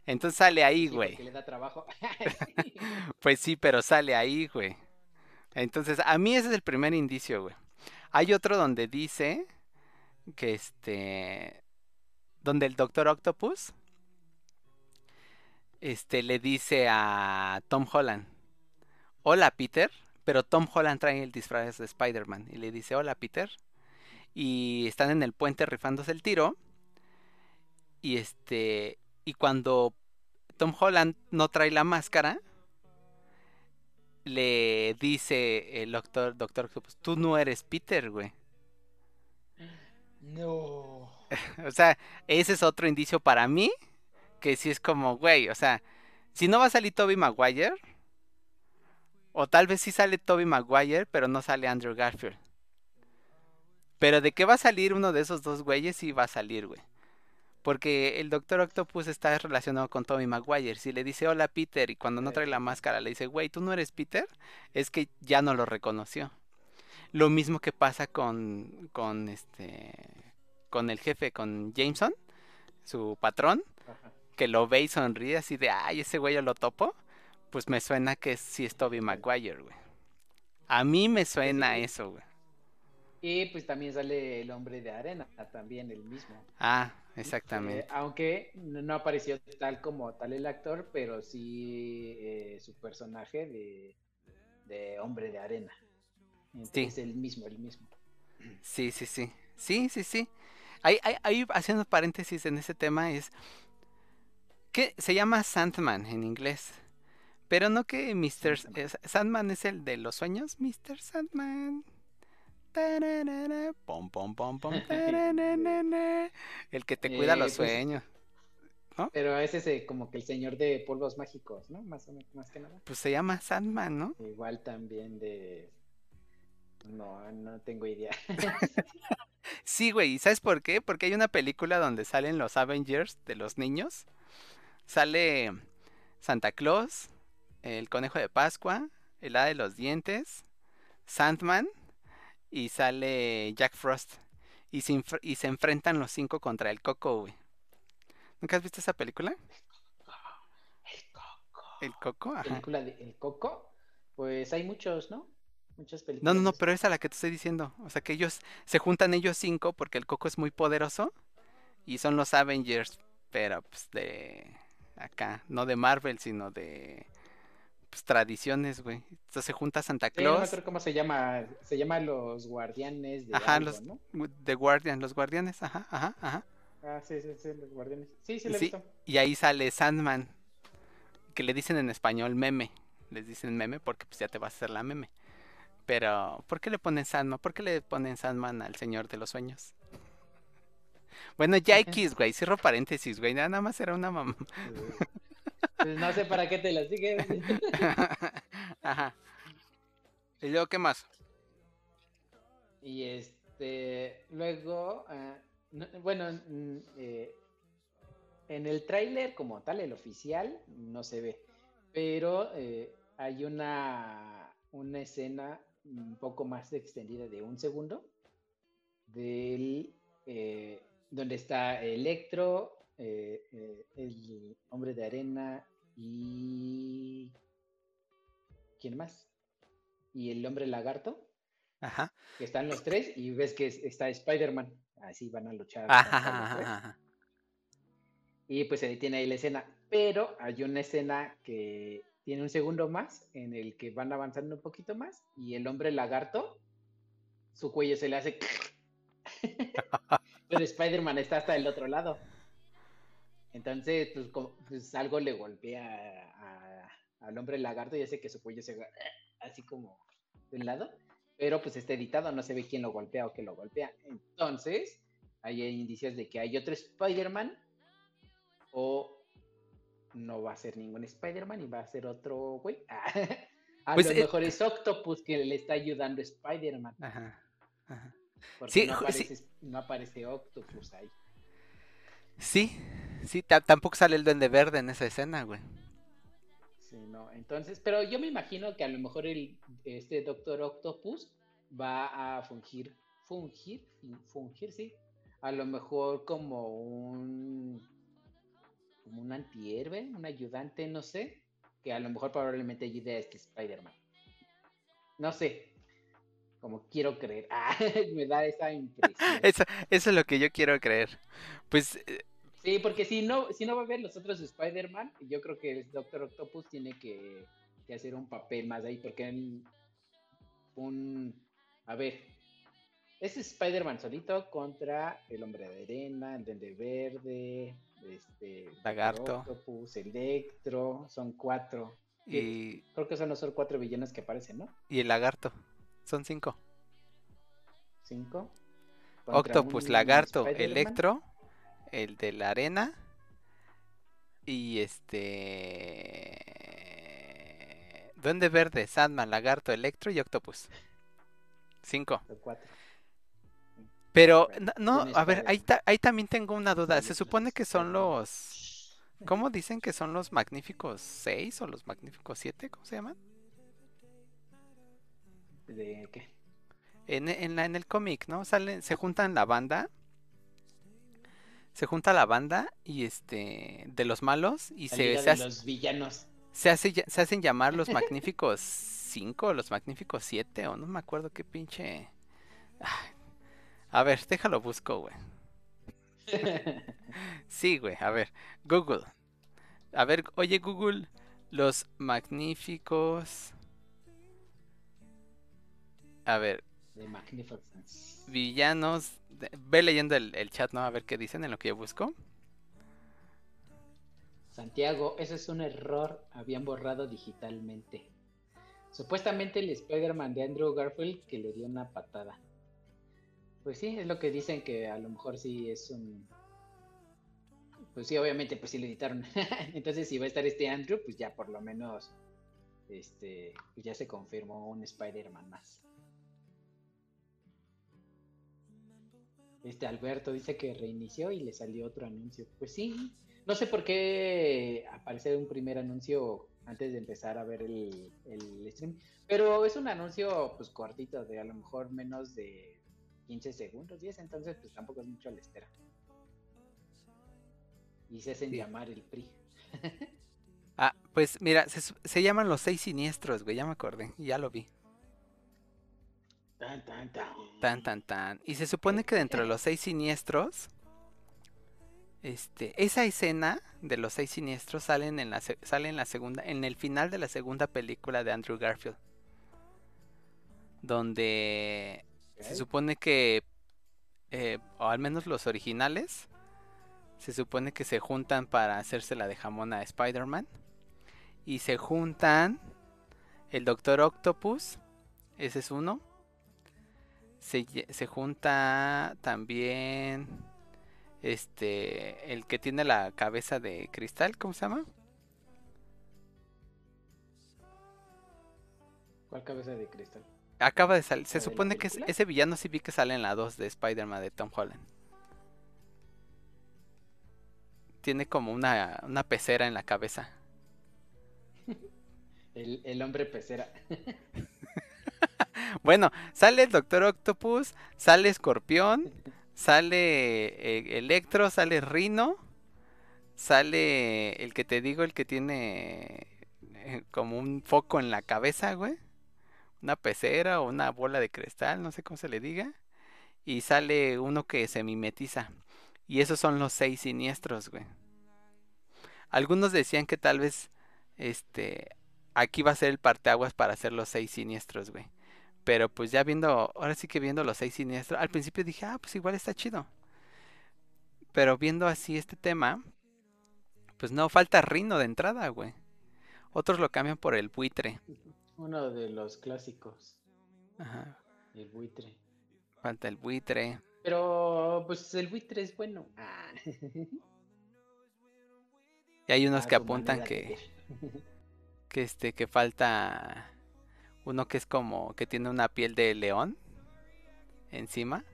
Entonces sale ahí, güey. le da trabajo. pues sí, pero sale ahí, güey. Entonces, a mí ese es el primer indicio, güey. Hay otro donde dice que este donde el Doctor Octopus este le dice a Tom Holland, "Hola Peter", pero Tom Holland trae el disfraz de Spider-Man y le dice, "Hola Peter." Y están en el puente rifándose el tiro. Y este y cuando Tom Holland no trae la máscara, le dice el doctor, doctor Octopus, tú no eres Peter, güey. No. o sea, ese es otro indicio para mí. Que si es como, güey, o sea, si no va a salir Toby Maguire. O tal vez sí sale Toby Maguire, pero no sale Andrew Garfield. Pero de qué va a salir uno de esos dos güeyes, sí va a salir, güey. Porque el Doctor Octopus está relacionado con Toby Maguire. Si le dice hola Peter y cuando no trae la máscara le dice, güey, tú no eres Peter, es que ya no lo reconoció. Lo mismo que pasa con, con este con el jefe, con Jameson, su patrón, que lo ve y sonríe así de, ay, ese güey yo lo topo, pues me suena que sí es Toby Maguire, güey. A mí me suena eso, güey. Y pues también sale el hombre de arena, también el mismo. Ah, exactamente. Eh, aunque no apareció tal como tal el actor, pero sí eh, su personaje de, de hombre de arena. Es el mismo, el mismo. Sí, sí, sí. Sí, sí, sí. Ahí, ahí, haciendo paréntesis en ese tema es que se llama Sandman en inglés. Pero no que Mr. Sandman es el de los sueños. Mr. Sandman. Pom, pom, pom, pom, el que te cuida los pues, sueños. ¿no? Pero ese es eh, como que el señor de polvos mágicos, ¿no? Más, o menos, más que nada. Pues se llama Sandman, ¿no? Igual también de... No, no tengo idea. sí, güey, ¿sabes por qué? Porque hay una película donde salen los Avengers de los niños. Sale Santa Claus, el conejo de Pascua, el hada de los dientes, Sandman y sale Jack Frost. Y se, y se enfrentan los cinco contra el Coco, güey. ¿Nunca has visto esa película? El Coco. ¿El Coco? Ajá. ¿Película de El Coco? Pues hay muchos, ¿no? Muchas películas. No, no, no, pero esa es la que te estoy diciendo. O sea, que ellos se juntan ellos cinco porque el Coco es muy poderoso y son los Avengers, pero pues de acá, no de Marvel, sino de pues, tradiciones, güey. Entonces se junta Santa Claus. no me cómo se llama. Se llama los guardianes de Ajá, los ¿no? The Guardian, los guardianes, ajá, ajá, ajá. Ah, sí, sí, sí, los guardianes. Sí, sí, lo he visto. Y ahí sale Sandman, que le dicen en español meme. Les dicen meme porque pues ya te vas a hacer la meme. Pero, ¿por qué le ponen Sandman? ¿Por qué le ponen Sandman al Señor de los Sueños? Bueno, ya X, güey, cierro paréntesis, güey, nada más era una mamá. Pues no sé para qué te lo sigues. Ajá. ¿Y luego qué más? Y este, luego, ah, bueno, eh, en el tráiler como tal, el oficial, no se ve, pero eh, hay una, una escena un poco más extendida de un segundo del eh, donde está Electro, eh, eh, el hombre de arena y... ¿Quién más? Y el hombre lagarto. Ajá. Que están los tres y ves que está Spider-Man. Así van a luchar. Ajá, Y pues ahí tiene ahí la escena. Pero hay una escena que tiene un segundo más en el que van avanzando un poquito más y el hombre lagarto, su cuello se le hace... Pero Spider-Man está hasta el otro lado. Entonces, pues, pues algo le golpea al hombre lagarto y hace que su cuello se haga así como de un lado. Pero pues está editado, no se ve quién lo golpea o qué lo golpea. Entonces, hay indicios de que hay otro Spider-Man o no va a ser ningún Spider-Man y va a ser otro güey. a pues, lo mejor es Octopus que le está ayudando a Spider-Man. Ajá, Porque no, aparece, no aparece Octopus ahí. Sí, sí, tampoco sale el duende verde en esa escena, güey. Sí, no, entonces, pero yo me imagino que a lo mejor el, este Doctor Octopus va a fungir, fungir, fungir, sí, a lo mejor como un, como un antihéroe, un ayudante, no sé, que a lo mejor probablemente ayude a este Spider-Man. No sé, como quiero creer. Ah, me da esa impresión. Eso, eso, es lo que yo quiero creer. Pues. Eh, sí, porque si no, si no va a ver los otros Spider-Man, yo creo que el Doctor Octopus tiene que, hacer un papel más ahí, porque en un. A ver. Es Spider-Man solito contra el Hombre de Arena, el Dende Verde, este. Lagarto. Octopus, Electro, son cuatro. Y. Creo que son los cuatro villanos que aparecen, ¿no? Y el Lagarto. Son cinco. ¿Cinco? Octopus, Lagarto, Electro, el de la arena y este... Duende Verde, Sandman, Lagarto, Electro y Octopus. Cinco. Pero, no, a ver, ahí, ahí también tengo una duda. Se supone que son los... ¿Cómo dicen que son los magníficos seis o los magníficos siete? ¿Cómo se llaman? ¿De qué? En, en, en el cómic, ¿no? Salen, se juntan la banda. Se junta la banda y este de los malos y se, se los villanos. Se, hace, se hacen llamar los magníficos 5 o los magníficos 7 o no me acuerdo qué pinche. A ver, déjalo busco, güey. sí, güey, a ver, Google. A ver, oye Google, los magníficos a ver. Villanos. ve leyendo el, chat, ¿no? A ver qué dicen en lo que yo busco. Santiago, eso es un error. Habían borrado digitalmente. Supuestamente el Spider-Man de Andrew Garfield que le dio una patada. Pues sí, es lo que dicen que a lo mejor sí es un. pues sí, obviamente, pues sí le editaron. Entonces, si va a estar este Andrew, pues ya por lo menos, este, pues ya se confirmó un Spider-Man más. Este Alberto dice que reinició y le salió otro anuncio. Pues sí, no sé por qué aparece un primer anuncio antes de empezar a ver el, el stream, pero es un anuncio pues cortito, de a lo mejor menos de 15 segundos, 10, entonces pues tampoco es mucho a la espera. Y se hacen llamar el PRI. ah, pues mira, se, llaman los seis siniestros, güey, ya me acordé, ya lo vi. Tan, tan, tan. Tan, tan, tan. Y se supone que dentro de los seis siniestros, este, esa escena de los seis siniestros salen en la, sale en la segunda, en el final de la segunda película de Andrew Garfield. Donde se supone que, eh, o al menos los originales, se supone que se juntan para hacerse la de jamón a Spider-Man. Y se juntan el Doctor Octopus, ese es uno. Se, se junta también este el que tiene la cabeza de cristal, ¿cómo se llama? ¿Cuál cabeza de cristal? Acaba de salir. Se supone que ese villano sí vi que sale en la 2 de Spider-Man de Tom Holland. Tiene como una, una pecera en la cabeza. El, hombre pecera. bueno, sale el Doctor Octopus, sale Escorpión, sale eh, Electro, sale Rino, sale el que te digo, el que tiene eh, como un foco en la cabeza, güey una pecera o una bola de cristal, no sé cómo se le diga, y sale uno que se mimetiza. Y esos son los seis siniestros, güey. Algunos decían que tal vez este aquí va a ser el parteaguas para hacer los seis siniestros, güey. Pero pues ya viendo, ahora sí que viendo los seis siniestros, al principio dije, ah, pues igual está chido. Pero viendo así este tema, pues no, falta Rino de entrada, güey. Otros lo cambian por el buitre. Uno de los clásicos. Ajá. El buitre. Falta el buitre. Pero, pues el buitre es bueno. Ah. Y hay unos que apuntan que. Que este, que falta. Uno que es como. que tiene una piel de león. Encima.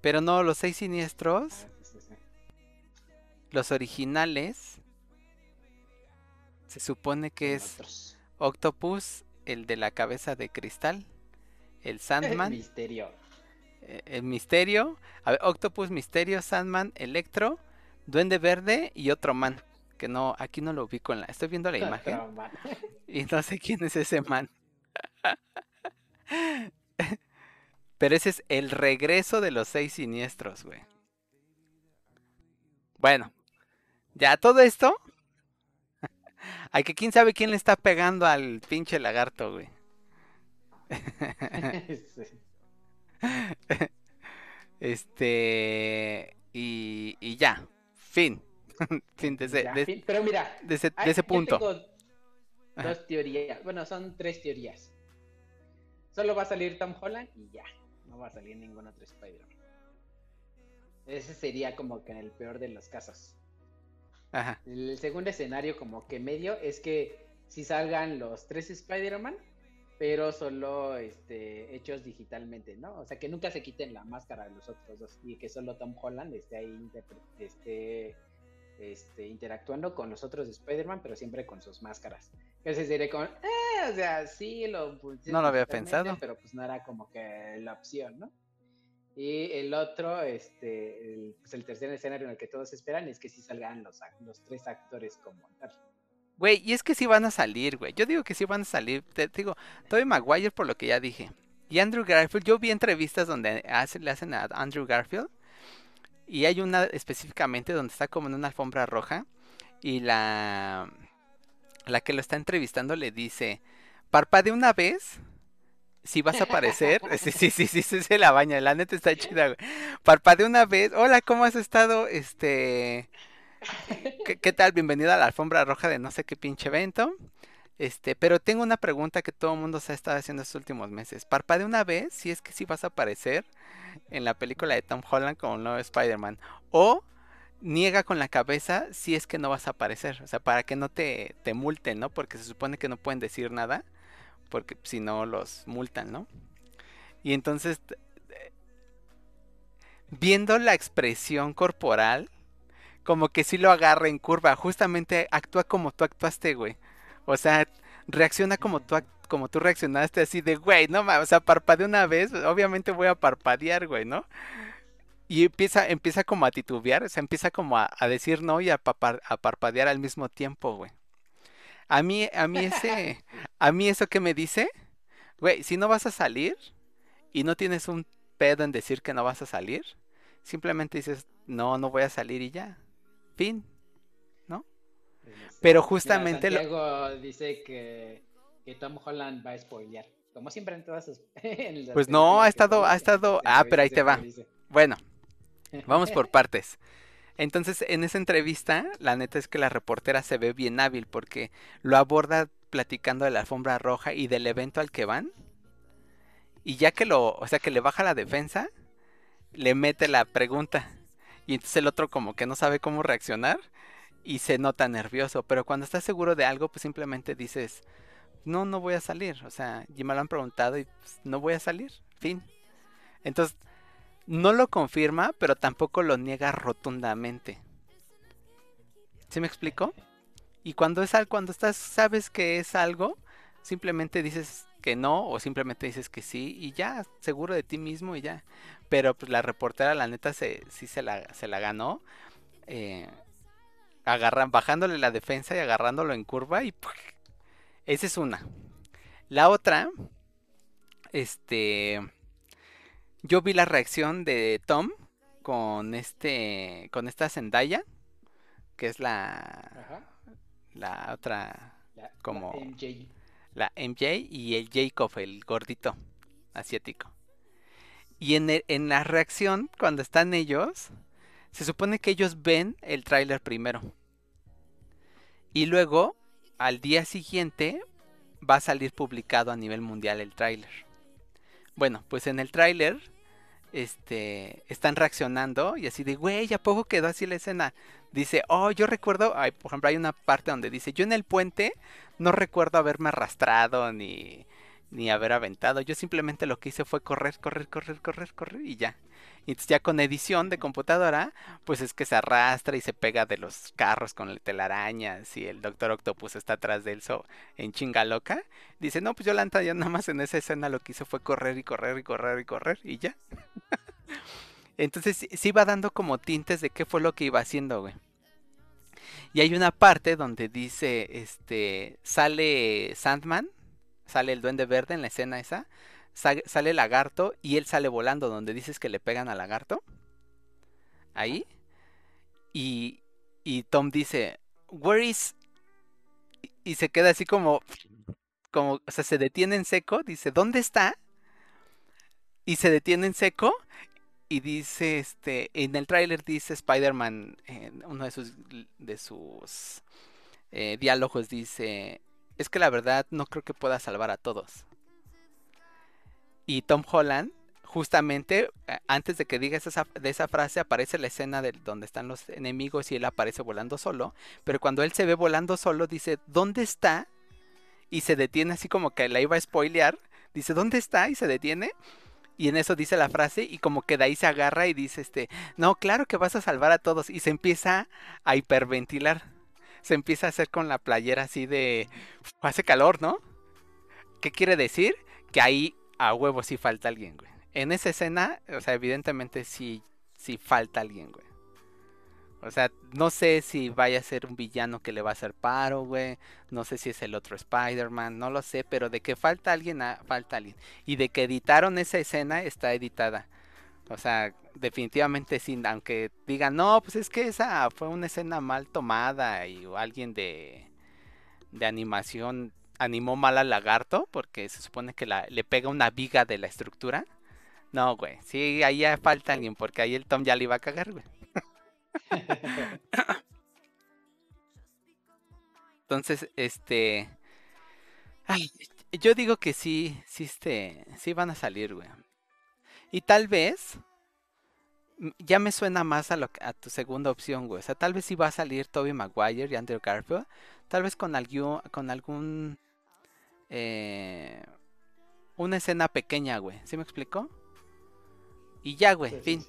Pero no, los seis siniestros. Ah, los originales. Se supone que es. Octopus, el de la cabeza de cristal, el Sandman. El misterio. Eh, el misterio. A ver, Octopus, Misterio, Sandman, Electro, Duende Verde y otro man. Que no, aquí no lo ubico en la. Estoy viendo la imagen. y no sé quién es ese man. Pero ese es el regreso de los seis siniestros, güey. Bueno, ya todo esto Ay, que quién sabe quién le está pegando al pinche lagarto, güey. Este. Y, y ya. Fin. fin de ese, Pero mira, de ese, punto. Tengo dos teorías. Bueno, son tres teorías. Solo va a salir Tom Holland y ya. No va a salir ningún otro Spider-Man. Ese sería como que en el peor de los casos. El segundo escenario como que medio es que si salgan los tres Spider-Man, pero solo este, hechos digitalmente, ¿no? O sea, que nunca se quiten la máscara de los otros dos y que solo Tom Holland esté ahí esté, este, interactuando con los otros Spider-Man, pero siempre con sus máscaras. Entonces diré como, eh, o sea, sí, lo... No lo había pensado. Pero pues no era como que la opción, ¿no? Y el otro, este, el, pues el tercer escenario en el que todos esperan es que sí salgan los, los tres actores como tal. Güey, y es que sí van a salir, güey. Yo digo que sí van a salir. Te, digo, Tobey Maguire por lo que ya dije. Y Andrew Garfield, yo vi entrevistas donde le hacen a Andrew Garfield. Y hay una específicamente donde está como en una alfombra roja. Y la, la que lo está entrevistando le dice, parpadea una vez si vas a aparecer. sí, sí, sí, sí, se la baña. La neta está chida, güey. de una vez. Hola, ¿cómo has estado? Este. ¿Qué, tal? Bienvenido a la alfombra roja de no sé qué pinche evento. Este, pero tengo una pregunta que todo el mundo se ha estado haciendo estos últimos meses. de una vez si es que sí vas a aparecer en la película de Tom Holland como nuevo Spider-Man. O niega con la cabeza si es que no vas a aparecer. O sea, para que no te, te multen, ¿no? Porque se supone que no pueden decir nada. Porque si no los multan, ¿no? Y entonces, viendo la expresión corporal, como que sí lo agarra en curva. Justamente actúa como tú actuaste, güey. O sea, reacciona como tú, como tú reaccionaste así de, güey, no o sea, parpadea una vez, obviamente voy a parpadear, güey, ¿no? Y empieza, empieza como a titubear, o sea, empieza como a, decir no y a, a, parpadear al mismo tiempo, güey. A mí, a mí ese, a mí eso que me dice, güey, si no vas a salir y no tienes un pedo en decir que no vas a salir, simplemente dices, no, no voy a salir y ya. Fin. Pero justamente... Santiago dice que, que Tom Holland va a spoilear. Como siempre en todas sus... pues no, ha estado, ha estado... Ah, pero ahí te va. Bueno, Vamos por partes. Entonces, en esa entrevista, la neta es que la reportera se ve bien hábil porque lo aborda platicando de la alfombra roja y del evento al que van. Y ya que lo, o sea, que le baja la defensa, le mete la pregunta. Y entonces el otro como que no sabe cómo reaccionar y se nota nervioso. Pero cuando estás seguro de algo, pues simplemente dices, no, no voy a salir. O sea, ya me lo han preguntado y pues, no voy a salir. Fin. Entonces, no lo confirma, pero tampoco lo niega rotundamente. ¿Sí me explico? Y cuando es algo, cuando estás, sabes que es algo, simplemente dices que no o simplemente dices que sí y ya, seguro de ti mismo y ya. Pero pues la reportera, la neta, se, sí se la, se la ganó. Eh, agarran, bajándole la defensa y agarrándolo en curva y esa es una. La otra, este yo vi la reacción de Tom con este con esta Zendaya, que es la la otra como la MJ. la MJ y el Jacob, el gordito asiático. Y en, en la reacción cuando están ellos, se supone que ellos ven el tráiler primero. Y luego al día siguiente va a salir publicado a nivel mundial el tráiler. Bueno, pues en el tráiler este, están reaccionando y así de, güey, ¿a poco quedó así la escena? Dice, oh, yo recuerdo, por ejemplo, hay una parte donde dice, yo en el puente no recuerdo haberme arrastrado ni, ni haber aventado. Yo simplemente lo que hice fue correr, correr, correr, correr, correr y ya. Y ya con edición de computadora, pues es que se arrastra y se pega de los carros con telarañas y el Doctor Octopus está atrás de él en chinga loca. Dice, no, pues yo la ya nada más en esa escena lo que hice fue correr y correr y correr y correr y ya. entonces sí va dando como tintes de qué fue lo que iba haciendo, güey. Y hay una parte donde dice, este, sale Sandman, sale el duende verde en la escena esa, sale, lagarto y él sale volando donde dices que le pegan al lagarto. Ahí. Y, y Tom dice, where is... Y se queda así como, como, o sea, se detiene en seco, dice, ¿dónde está? Y se detiene en seco y dice, este, en el tráiler dice Spider-Man, en uno de sus, de sus eh, diálogos dice, es que la verdad no creo que pueda salvar a todos. Y Tom Holland, justamente eh, antes de que diga esa, de esa frase, aparece la escena de donde están los enemigos y él aparece volando solo. Pero cuando él se ve volando solo, dice, ¿dónde está? Y se detiene así como que la iba a spoilear. Dice, ¿dónde está? Y se detiene. Y en eso dice la frase y como que de ahí se agarra y dice, este, no, claro que vas a salvar a todos. Y se empieza a hiperventilar se empieza a hacer con la playera así de... Hace calor, ¿no? ¿Qué quiere decir? Que ahí a huevo sí falta alguien, güey. En esa escena, o sea, evidentemente sí, falta alguien, güey. O sea, no sé si vaya a ser un villano que le va a hacer paro, güey. No sé si es el otro Spider-Man, no lo sé, pero de que falta alguien, ah, falta alguien. Y de que editaron esa escena, está editada. O sea, definitivamente sin, aunque digan, no, pues es que esa fue una escena mal tomada y alguien de, de animación animó mal al lagarto porque se supone que la, le pega una viga de la estructura. No, güey, sí, ahí ya falta alguien porque ahí el Tom ya le iba a cagar, güey. Entonces, este... yo digo que sí, sí, este, sí van a salir, güey. Y tal vez ya me suena más a, lo, a tu segunda opción, güey. O sea, tal vez si va a salir Toby Maguire y Andrew Garfield. Tal vez con, algún, con algún... Eh, una escena pequeña, güey. ¿Sí me explicó? Y ya, güey, fin.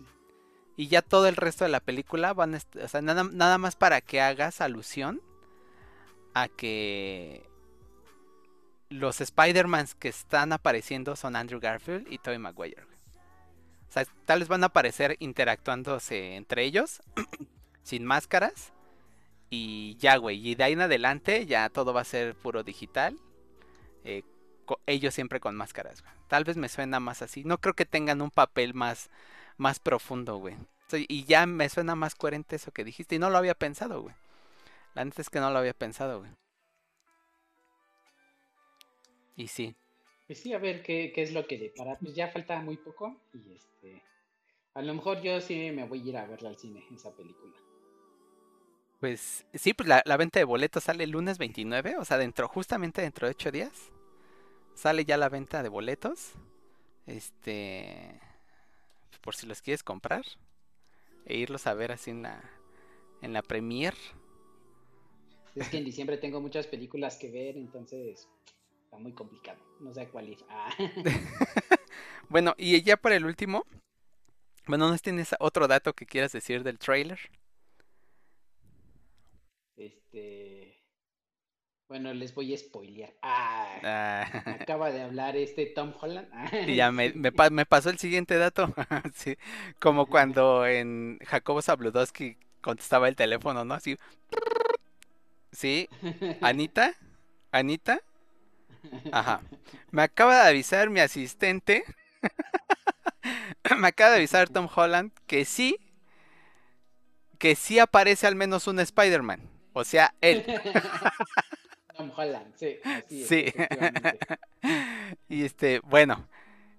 Y ya todo el resto de la película van a... O sea, nada, nada más para que hagas alusión a que los Spider-Mans que están apareciendo son Andrew Garfield y Tobey Maguire. O sea, tal vez van a aparecer interactuándose entre ellos, sin máscaras. Y ya, güey. Y de ahí en adelante ya todo va a ser puro digital. Eh, ellos siempre con máscaras, Tal vez me suena más así. No creo que tengan un papel más, más profundo, güey. Y ya me suena más coherente eso que dijiste. Y no lo había pensado, güey. La neta es que no lo había pensado, güey. Y sí. Pues sí, a ver qué, es lo que depara. Pues ya falta muy poco. Y este. A lo mejor yo sí me voy a ir a verla al cine, esa película. Pues sí, pues la, venta de boletos sale el lunes 29, o sea, dentro, justamente dentro de 8 días. Sale ya la venta de boletos. Este. Por si los quieres comprar. E irlos a ver así en la. En la premier. Es que en diciembre tengo muchas películas que ver, entonces está muy complicado. No sé cuál ir. Ah. bueno, y ya para el último. Bueno, ¿no tienes otro dato que quieras decir del trailer? Este. Bueno, les voy a spoilear. Ah, ah. Acaba de hablar este Tom Holland. y ya me, me, pasó el siguiente dato. sí, como cuando en Jacobo Zabludowski contestaba el teléfono, ¿no? Así. Sí, Anita, Anita. Ajá. Me acaba de avisar mi asistente. me acaba de avisar Tom Holland que sí, que sí aparece al menos un Spider-Man. O sea, él. Tom Holland, sí. sí. y este, bueno,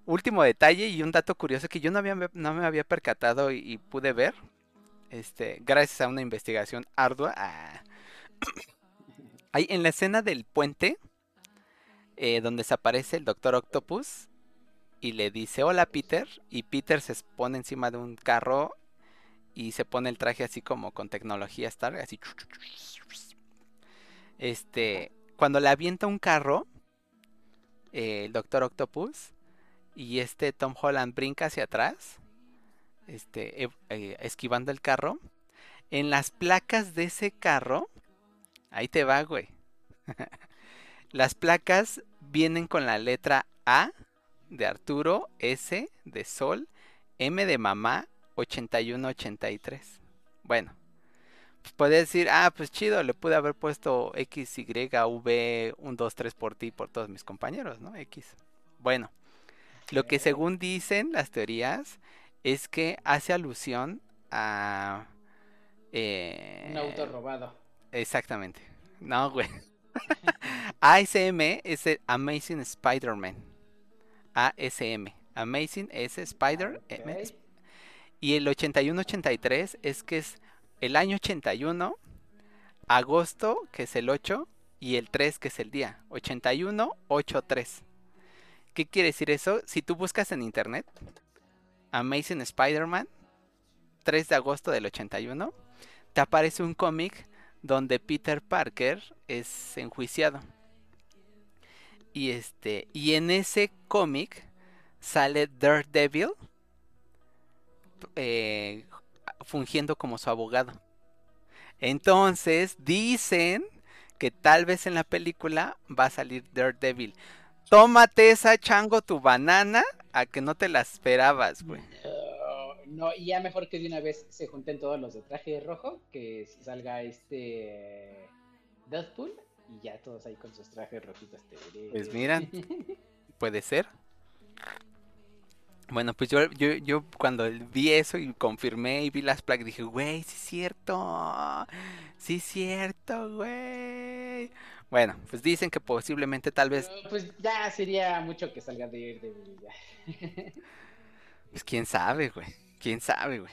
último detalle y un dato curioso que yo no, había, no me había percatado y, pude ver. Este, gracias a una investigación ardua. Ah, Ahí en la escena del puente, eh, donde se aparece el Doctor Octopus y le dice hola Peter, y Peter se pone encima de un carro y se pone el traje así como con tecnología Star, así. Este, cuando le avienta un carro, eh, el Doctor Octopus, y este Tom Holland brinca hacia atrás, este, eh, esquivando el carro, en las placas de ese carro, ahí te va, güey. las placas vienen con la letra A de Arturo, S de Sol, M de Mamá, 8183. Bueno, pues decir, ah, pues chido, le pude haber puesto X, Y, V, 1, 2, 3 por ti y por todos mis compañeros, ¿no? X. Bueno, lo que según dicen las teorías es que hace alusión a... Eh, Un auto robado. Exactamente. No, güey. ASM es el Amazing Spider-Man. ASM. Amazing S Spider. Y el 81-83 es que es el año 81, agosto, que es el 8, y el 3, que es el día. 81-83. ¿Qué quiere decir eso? Si tú buscas en internet, Amazing Spider-Man, 3 de agosto del 81, te aparece un cómic donde Peter Parker es enjuiciado. Y este, y en ese cómic sale Daredevil eh, fungiendo como su abogado. Entonces dicen que tal vez en la película va a salir Daredevil. Tómate esa chango tu banana a que no te la esperabas, güey. No, y ya mejor que de una vez se junten todos los de traje rojo, que salga este Deadpool y ya todos ahí con sus trajes rojitos. Pues miran, puede ser. Bueno, pues yo, yo, yo cuando vi eso y confirmé y vi las placas, dije, güey, sí es cierto. Sí es cierto, güey. Bueno, pues dicen que posiblemente tal vez... pues ya sería mucho que salga de, de, Pues quién sabe, güey. Quién sabe, güey.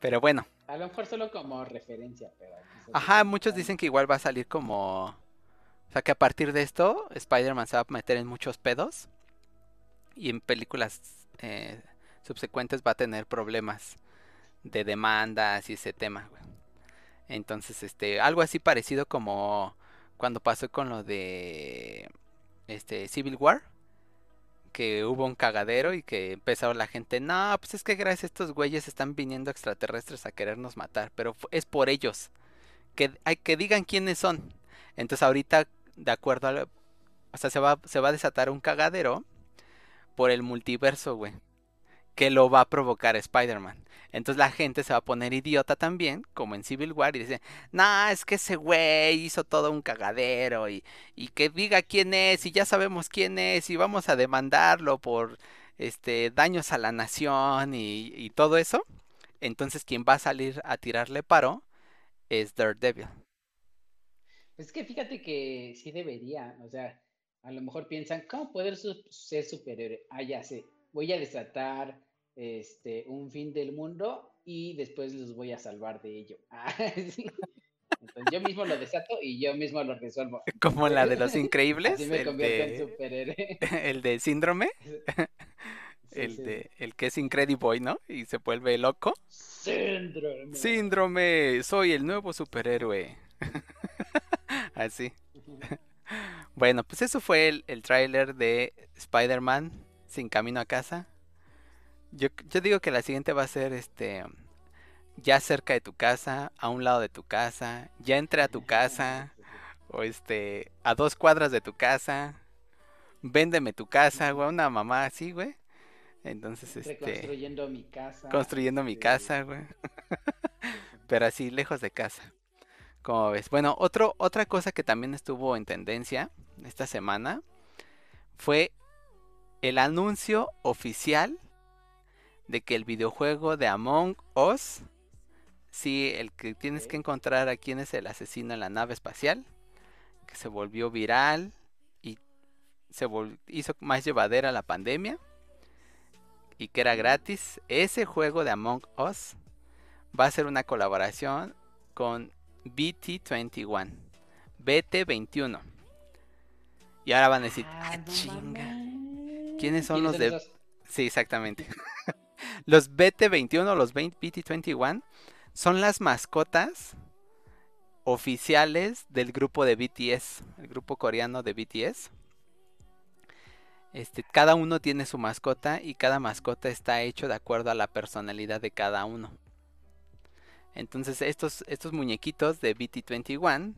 Pero bueno. A lo mejor solo como referencia, pero... Ajá, muchos dicen que igual va a salir como... O sea, que a partir de esto, Spider-Man se va a meter en muchos pedos. Y en películas eh, subsecuentes va a tener problemas de demandas y ese tema, güey. Entonces, este, algo así parecido como cuando pasó con lo de este Civil War, que hubo un cagadero y que empezó la gente, no, pues es que gracias a estos güeyes están viniendo extraterrestres a querernos matar, pero es por ellos, que, hay, que digan quiénes son. Entonces ahorita, de acuerdo a... o sea, se va, se va a desatar un cagadero por el multiverso, güey, que lo va a provocar Spider-Man. Entonces la gente se va a poner idiota también, como en Civil War, y dice, nah, es que ese güey hizo todo un cagadero y, y que diga quién es, y ya sabemos quién es, y vamos a demandarlo por este daños a la nación y, y todo eso. Entonces quien va a salir a tirarle paro es Daredevil. Es que fíjate que sí debería, o sea, a lo mejor piensan, ¿cómo poder ser superhéroe? Ah, ya sé, voy a desatar este, un fin del mundo y después los voy a salvar de ello. Ah, Entonces yo mismo lo desato y yo mismo lo resuelvo. Como la de los increíbles. me el de, en superhéroe. El de síndrome. el de el que es Incrediboy, ¿no? Y se vuelve loco. Síndrome. Síndrome, soy el nuevo superhéroe. Así. Bueno, pues eso fue el, el tráiler de Spider-Man sin camino a casa. Yo, yo digo que la siguiente va a ser este ya cerca de tu casa, a un lado de tu casa, ya entre a tu casa, o este, a dos cuadras de tu casa, véndeme tu casa, güey, una mamá así, güey. Entonces, este. Construyendo mi casa. Construyendo mi casa, güey. Pero así, lejos de casa. Como ves. Bueno, otro, otra cosa que también estuvo en tendencia esta semana fue el anuncio oficial de que el videojuego de Among Us, sí, el que tienes que encontrar a quién es el asesino en la nave espacial, que se volvió viral y se hizo más llevadera la pandemia y que era gratis, ese juego de Among Us va a ser una colaboración con BT21, BT21. Y ahora van a decir, ah, ah chinga. ¿Quiénes son los de... Sí, exactamente. Los BT21, los BT21, son las mascotas oficiales del grupo de BTS, el grupo coreano de BTS. Este, cada uno tiene su mascota y cada mascota está hecho de acuerdo a la personalidad de cada uno. Entonces estos, estos muñequitos de BT21,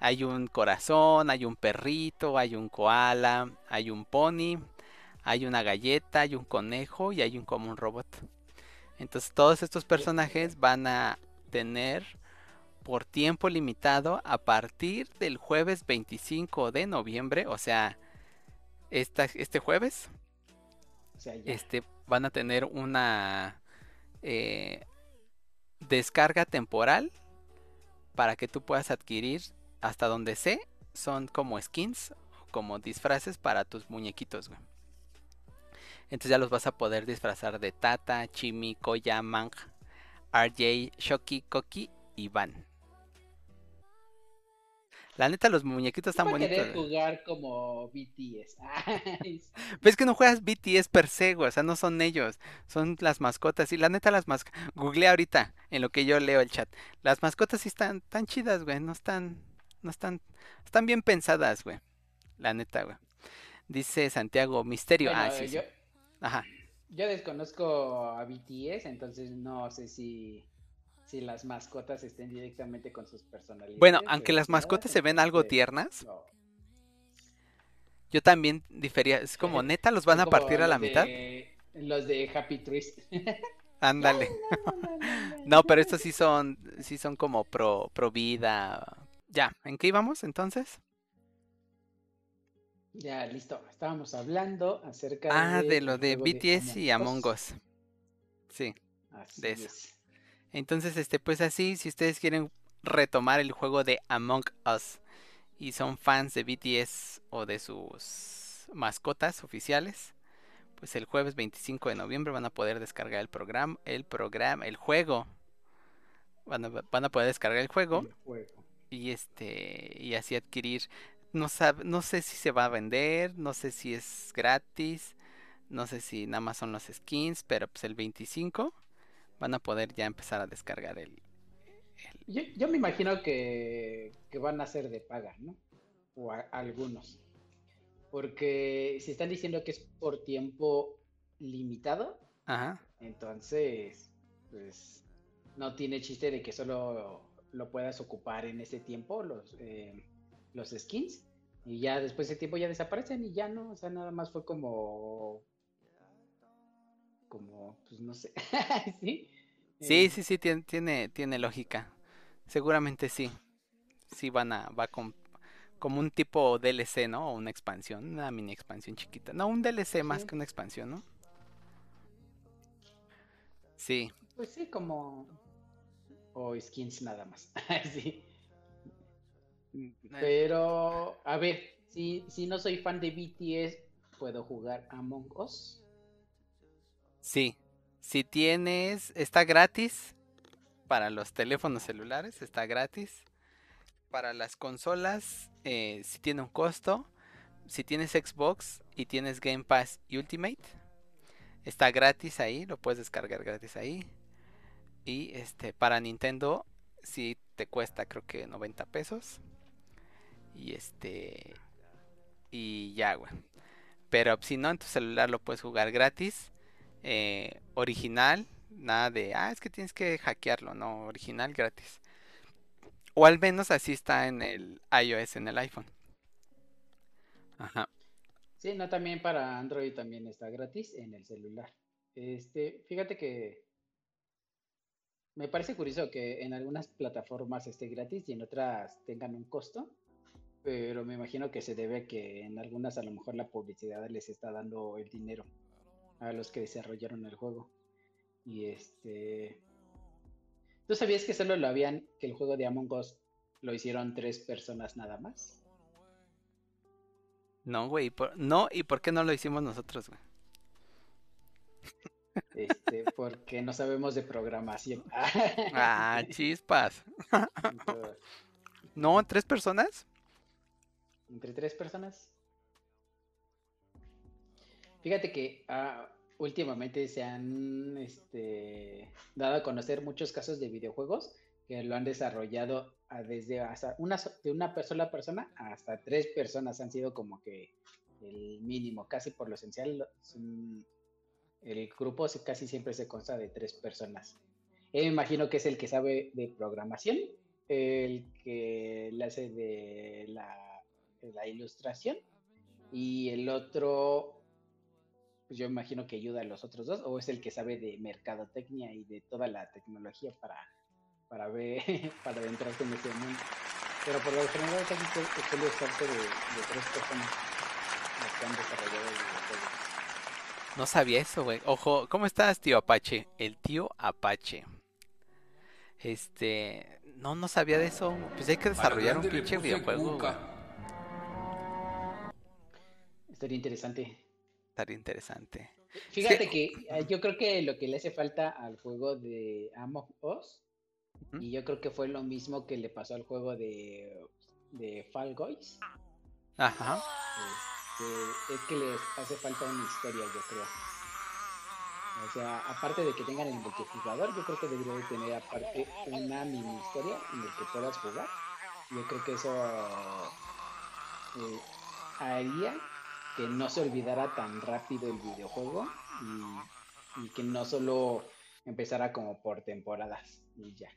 hay un corazón, hay un perrito, hay un koala, hay un pony, hay una galleta, hay un conejo y hay un como un robot. Entonces todos estos personajes van a tener por tiempo limitado a partir del jueves 25 de noviembre, o sea, este jueves, este, van a tener una eh, descarga temporal para que tú puedas adquirir hasta donde sé, son como skins, como disfraces para tus muñequitos, güey. Entonces ya los vas a poder disfrazar de Tata, Chimi, Koya, Mang, RJ, Shoki, Koki y Van. La neta, los muñequitos están bonitos. jugar como BTS. Ves que no juegas BTS per se, güey. O sea, no son ellos. Son las mascotas. Y la neta, las mascotas. Google ahorita en lo que yo leo el chat. Las mascotas sí están tan chidas, güey. No están. No están. Están bien pensadas, güey. La neta, güey. Dice Santiago, misterio. ah, sí, sí. Ajá. Yo desconozco a BTS, entonces no sé si, si las mascotas estén directamente con sus personalidades. Bueno, aunque las mascotas se ven algo tiernas. Yo también difería. Es como neta, los van a partir a la mitad. Los de Happy Trees. Ándale. no, pero estos sí son, sí son como pro, pro vida. Ya, ¿en qué íbamos entonces? Ya, listo. Estábamos hablando acerca ah, de... lo de BTS y Among Us. Sí, de eso. Entonces, este, pues así, si ustedes quieren retomar el juego de Among Us y son fans de BTS o de sus mascotas oficiales, pues el jueves 25 de noviembre van a poder descargar el programa, el programa, el juego. Van a, van a poder descargar el juego, el juego, y este y así adquirir no, sabe, no sé si se va a vender, no sé si es gratis, no sé si nada más son los skins, pero pues el 25 van a poder ya empezar a descargar el... Yo, me imagino que, van a ser de paga, ¿no? O algunos. Porque si están diciendo que es por tiempo limitado, entonces, pues no tiene chiste de que solo lo puedas ocupar en ese tiempo, los, eh, los skins, y ya después de tiempo ya desaparecen y ya no, o sea, nada más fue como, como, pues no sé, ¿sí? Sí, eh, sí, sí, tiene, tiene, tiene lógica. Seguramente sí. Sí van a, va con, como un tipo DLC, ¿no? O una expansión, una mini expansión chiquita. No, un DLC más que una expansión, ¿no? Sí. Pues sí, como o skins nada más. sí. Pero, a ver, si, si no soy fan de BTS, ¿puedo jugar Among Us? Sí. Si tienes, está gratis para los teléfonos celulares, está gratis. Para las consolas, eh, si tiene un costo. Si tienes Xbox y tienes Game Pass Ultimate, está gratis ahí, lo puedes descargar gratis ahí. Y este, para Nintendo, si te cuesta creo que 90 pesos. Y este. Y ya, güey. Pero si no, en tu celular lo puedes jugar gratis. Eh, original. Nada de, ah, es que tienes que hackearlo. No, original gratis. O al menos así está en el iOS, en el iPhone. Ajá. Sí, no, también para Android también está gratis en el celular. Este, fíjate que me parece curioso que en algunas plataformas esté gratis y en otras tengan un costo, pero me imagino que se debe a que en algunas a lo mejor la publicidad les está dando el dinero a los que desarrollaron el juego. Y este... ¿Tú sabías que solo lo habían, que el juego de Among Us lo hicieron tres personas nada más? No, güey, no, ¿y por qué no lo hicimos nosotros, güey? Este, porque no sabemos de programación. ah, chispas. no, ¿tres personas? ¿Entre tres personas? Fíjate que ah, últimamente se han este, dado a conocer muchos casos de videojuegos que lo han desarrollado desde hasta una, de una sola persona hasta tres personas han sido como que el mínimo, casi por lo esencial el grupo casi siempre se consta de tres personas. me imagino que es el que sabe de programación, el que le hace de la, ilustración y el otro, pues yo imagino que ayuda a los otros dos, o es el que sabe de mercadotecnia y de toda la tecnología para, para ver, para adentrarse en ese mundo. Pero por lo general casi suele estarse de, tres personas los que han desarrollado el no sabía eso, güey. Ojo, ¿cómo estás, tío Apache? El tío Apache. Este, no, no sabía de eso. Pues hay que desarrollar un pinche videojuego. Estaría interesante. Estaría interesante. Fíjate que eh, yo creo que lo que le hace falta al juego de Among Us, y yo creo que fue lo mismo que le pasó al juego de, de Fall Guys. Ajá. Es que les hace falta una historia, yo creo. O sea, aparte de que tengan el multijugador, yo creo que debería de tener aparte una mini historia en la que puedas jugar. Yo creo que eso eh, haría que no se olvidara tan rápido el videojuego y, que no solo empezara como por temporadas y ya.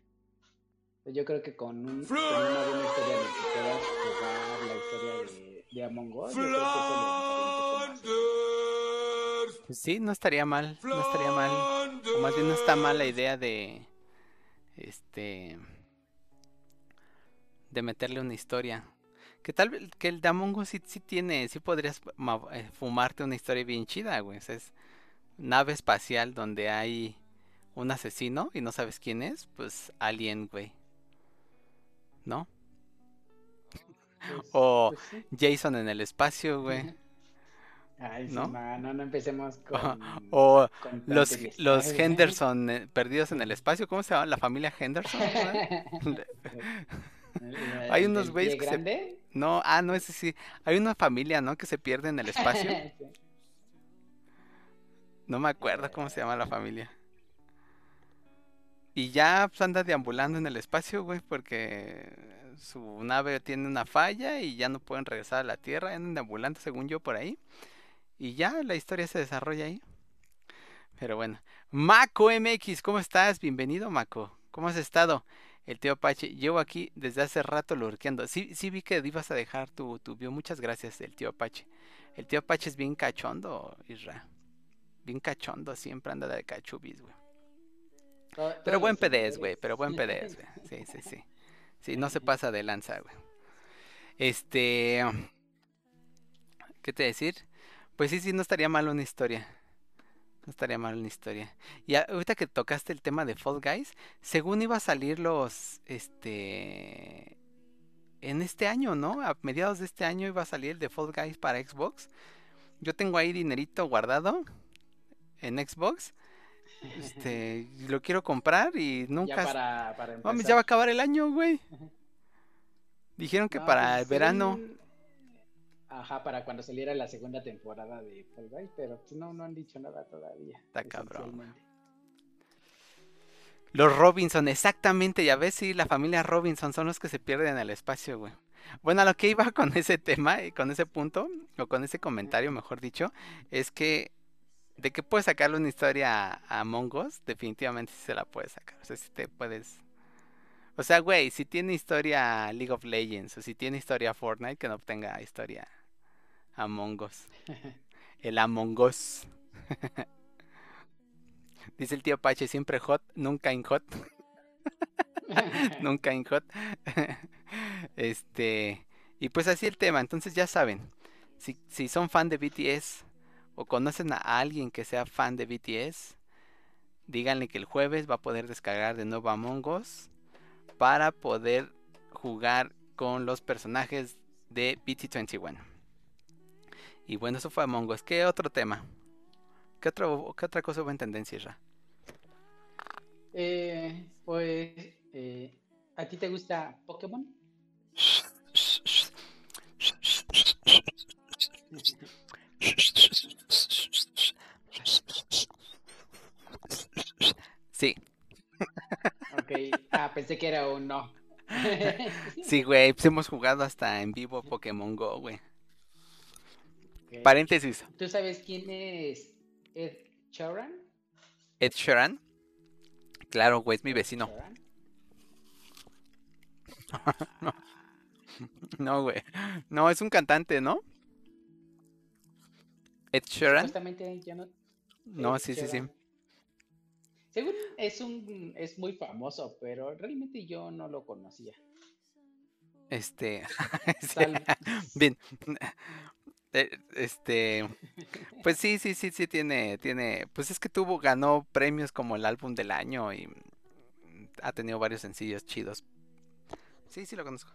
Yo creo que con, un, con una buena historia la que puedas jugar la historia de de Among Us. Pues sí, no estaría mal, no estaría mal. O más bien no está mal la idea de este de meterle una historia. Que tal vez que el de Among Us sí, tiene, sí podrías eh, fumarte una historia bien chida, güey. es nave espacial donde hay un asesino y no sabes quién es, pues alien, güey. ¿No? Pues, o pues Jason en el espacio, güey. Ay, ¿no? no, no, empecemos con. O los, los Henderson eh, perdidos en el espacio, ¿cómo se llama? La familia Henderson. Hay unos güeyes que se... No, ah, no, ese sí. Hay una familia, ¿no? Que se pierde en el espacio. No me acuerdo cómo se llama la familia. Y ya pues, anda deambulando en el espacio, güey, porque su nave tiene una falla y ya no pueden regresar a la Tierra. Andan deambulando, según yo, por ahí. Y ya la historia se desarrolla ahí. Pero bueno. Mako MX, ¿cómo estás? Bienvenido, Mako. ¿Cómo has estado? El tío Apache, llevo aquí desde hace rato lurqueando. Sí, sí vi que ibas a dejar tu, tu. Muchas gracias, el tío Apache. El tío Apache es bien cachondo, Isra. Bien cachondo, siempre anda de cachubis, güey. Pero buen PDS, güey, pero buen PDS, güey. Sí, sí, sí. Sí, no se pasa de lanza, güey. Este... ¿Qué te decir? Pues sí, sí, no estaría mal una historia. No estaría mal una historia. Y ahorita que tocaste el tema de Fall Guys, según iba a salir los, este, en este año, ¿no? A mediados de este año iba a salir el de Fall Guys para Xbox. Yo tengo ahí dinerito guardado en Xbox. Este, lo quiero comprar y nunca. Ya para, para ya va a acabar el año, güey. Dijeron que para pues, el verano. Ajá, para cuando saliera la segunda temporada de Fall Guys, pero pues, no, no han dicho nada todavía. Está cabrón. Los Robinson, exactamente, ya ves, sí, la familia Robinson son los que se pierden en el espacio, güey. Bueno, a lo que iba con ese tema, con ese punto, o con ese comentario, mejor dicho, es que de que puedes sacarle una historia a Mongos, definitivamente sí se la puedes sacar. O sea, si te puedes. O sea, güey, si tiene historia League of Legends, o si tiene historia Fortnite, que no obtenga historia Among Us. El Among Us. Dice el tío Pache, siempre hot, nunca in hot. nunca in hot. este. Y pues así el tema. Entonces ya saben. Si, si son fan de BTS o conocen a alguien que sea fan de BTS, díganle que el jueves va a poder descargar de nuevo Among Us para poder jugar con los personajes de BT21. Y bueno, eso fue Among Us. ¿Qué otro tema? ¿Qué, otro, qué otra cosa hubo en tendencia? Eh, pues, eh, ¿a ti te gusta Pokémon? Sí. Ok, ah, pensé que era un no. sí, güey, pues hemos jugado hasta en vivo Pokémon Go, güey. Paréntesis. ¿Tú sabes quién es Ed Sheeran? Ed Sheeran. Claro, güey, es mi vecino. no, güey. No, es un cantante, ¿no? Ed Sheeran. Justamente ya no. No, sí, sí, sí. Según es un es muy famoso, pero realmente yo no lo conocía. Este, bien, eh, este, pues sí, sí, sí, sí tiene, tiene, pues es que tuvo, ganó premios como el álbum del año y ha tenido varios sencillos chidos. Sí, sí lo conozco.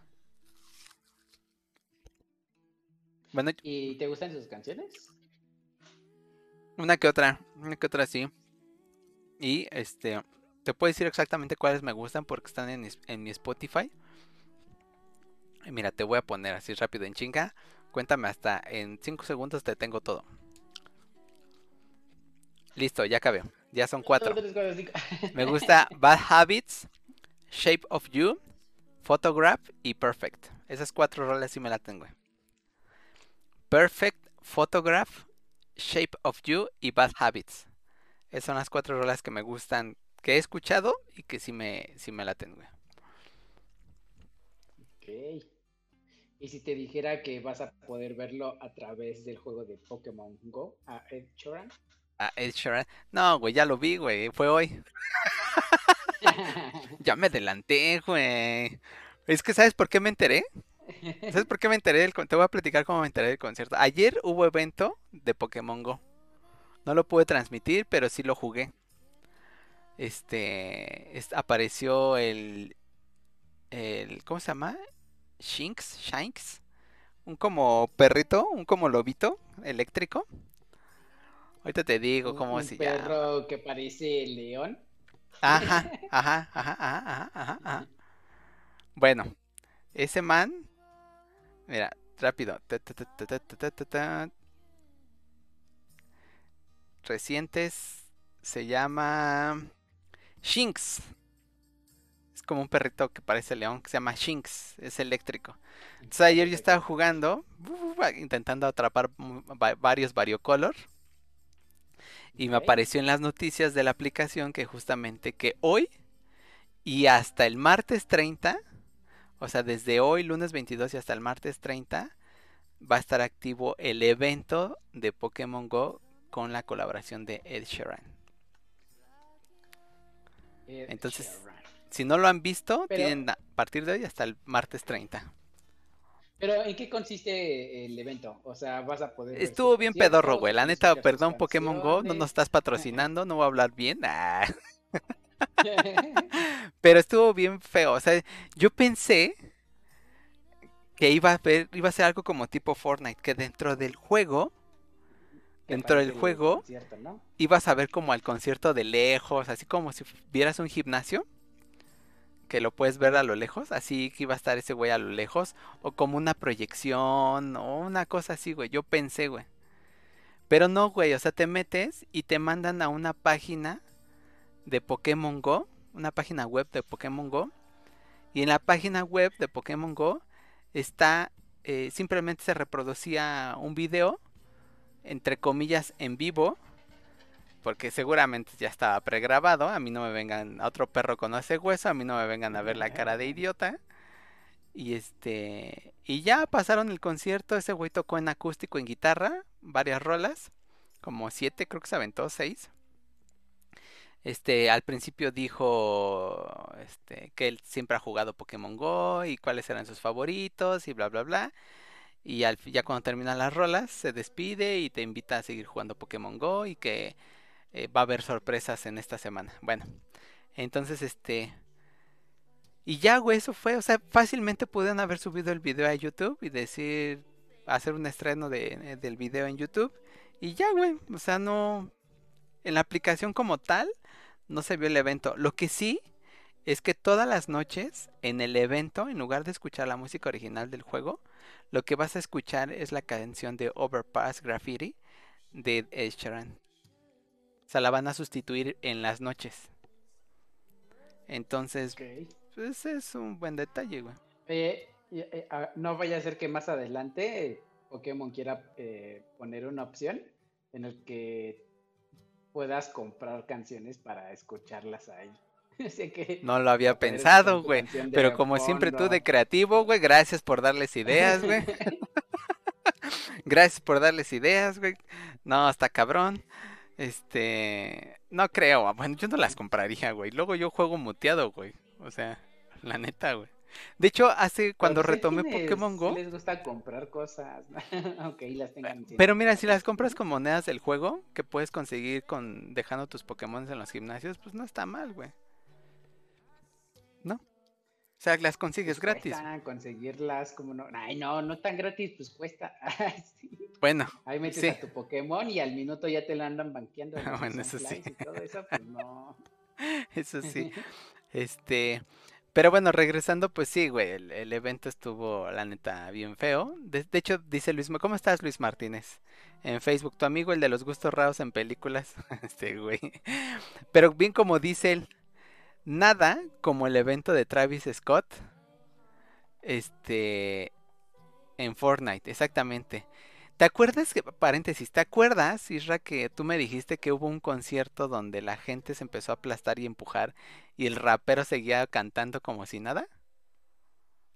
Bueno, ¿y te gustan sus canciones? Una que otra, una que otra sí. Y este, te puedo decir exactamente cuáles me gustan porque están en, en mi Spotify. Mira, te voy a poner así rápido en chinga. Cuéntame hasta en 5 segundos te tengo todo. Listo, ya acabé. Ya son cuatro. Me gusta Bad Habits, Shape of You, Photograph y Perfect. Esas cuatro roles sí me la tengo. Perfect, Photograph, Shape of You y Bad Habits. Esas son las cuatro rolas que me gustan, que he escuchado y que sí me, sí me la tengo. Ok. Y si te dijera que vas a poder verlo a través del juego de Pokémon Go a Ed Sheeran. A Ed Sheeran. No, güey, ya lo vi, güey. Fue hoy. ya me adelanté, güey. Es que, ¿sabes por qué me enteré? ¿Sabes por qué me enteré del Te voy a platicar cómo me enteré del concierto. Ayer hubo evento de Pokémon Go. No lo pude transmitir, pero sí lo jugué. Este, apareció el el ¿cómo se llama? Shinx, Shanks, un como perrito, un como lobito eléctrico. Ahorita te digo cómo se llama. Un perro que parece león. Ajá, ajá, ajá, ajá, ajá, ajá. Bueno, ese man, mira, rápido. Recientes se llama Shinx. Es como un perrito que parece león, que se llama Shinx, es eléctrico. Entonces ayer yo estaba jugando, intentando atrapar varios variocolor. Y me apareció en las noticias de la aplicación que justamente que hoy y hasta el martes 30, o sea, desde hoy lunes 22 y hasta el martes 30, va a estar activo el evento de Pokémon Go con la colaboración de Ed Sheeran. Entonces, si no lo han visto, tienen a partir de hoy hasta el martes 30. Pero ¿en qué consiste el evento? O sea, vas a poder... Estuvo bien pedorro, güey. La neta, perdón Pokémon Go, no nos estás patrocinando, no voy a hablar bien. Ah. Pero estuvo bien feo. O sea, yo pensé que iba a ver, iba a ser algo como tipo Fortnite, que dentro del juego, dentro del juego, ibas a ver como al concierto de lejos, así como si vieras un gimnasio que lo puedes ver a lo lejos, así que iba a estar ese güey a lo lejos, o como una proyección, o una cosa así, güey, yo pensé, güey. Pero no, güey, o sea, te metes y te mandan a una página de Pokémon Go, una página web de Pokémon Go, y en la página web de Pokémon Go está, eh, simplemente se reproducía un video, entre comillas, en vivo, porque seguramente ya estaba pregrabado. A mí no me vengan, a otro perro con ese hueso, a mí no me vengan a ver la cara de idiota. Y este, y ya pasaron el concierto. Ese güey tocó en acústico, en guitarra, varias rolas, como siete, creo que se aventó seis. Este, al principio dijo este, que él siempre ha jugado Pokémon Go y cuáles eran sus favoritos y bla bla bla. Y al, ya cuando terminan las rolas se despide y te invita a seguir jugando Pokémon Go y que eh, va a haber sorpresas en esta semana. Bueno, entonces este... Y ya, güey, eso fue. O sea, fácilmente pudieron haber subido el video a YouTube y decir, hacer un estreno de, eh, del video en YouTube. Y ya, güey. O sea, no... En la aplicación como tal, no se vio el evento. Lo que sí es que todas las noches en el evento, en lugar de escuchar la música original del juego, lo que vas a escuchar es la canción de Overpass Graffiti de Ed Sheeran. O sea, la van a sustituir en las noches. Entonces, pues es un buen detalle, güey. Eh, no vaya a ser que más adelante Pokémon quiera eh, poner una opción en el que puedas comprar canciones para escucharlas ahí. que no lo había pensado, güey. Pero como siempre tú de creativo, güey, gracias por darles ideas, güey. gracias por darles ideas, güey. No, hasta cabrón. Este, no creo, bueno, yo no las compraría, güey. Luego yo juego muteado, güey. O sea, la neta, güey. De hecho, hace cuando retomé Pokémon Go. Les gusta comprar cosas, aunque las tengan. Pero mira, si las compras con monedas del juego, que puedes conseguir con dejando tus Pokémon en los gimnasios, pues no está mal, güey. ¿No? O sea, las consigues pues gratis. conseguirlas como no. Ay, no, no tan gratis, pues cuesta. Bueno. Ahí metes a tu Pokémon y al minuto ya te lo andan banqueando. bueno, eso sí. todo eso, pues no. Eso sí. este. Pero bueno, regresando, pues sí, güey, el, evento estuvo, la neta, bien feo. De, hecho, dice Luis, ¿cómo estás, Luis Martínez? En Facebook, tu amigo, el de los gustos raros en películas. este, güey. Pero bien como dice él, nada como el evento de Travis Scott. Este. En Fortnite, exactamente. ¿Te acuerdas que, paréntesis, ¿te acuerdas, Isra, que tú me dijiste que hubo un concierto donde la gente se empezó a aplastar y empujar y el rapero seguía cantando como si nada?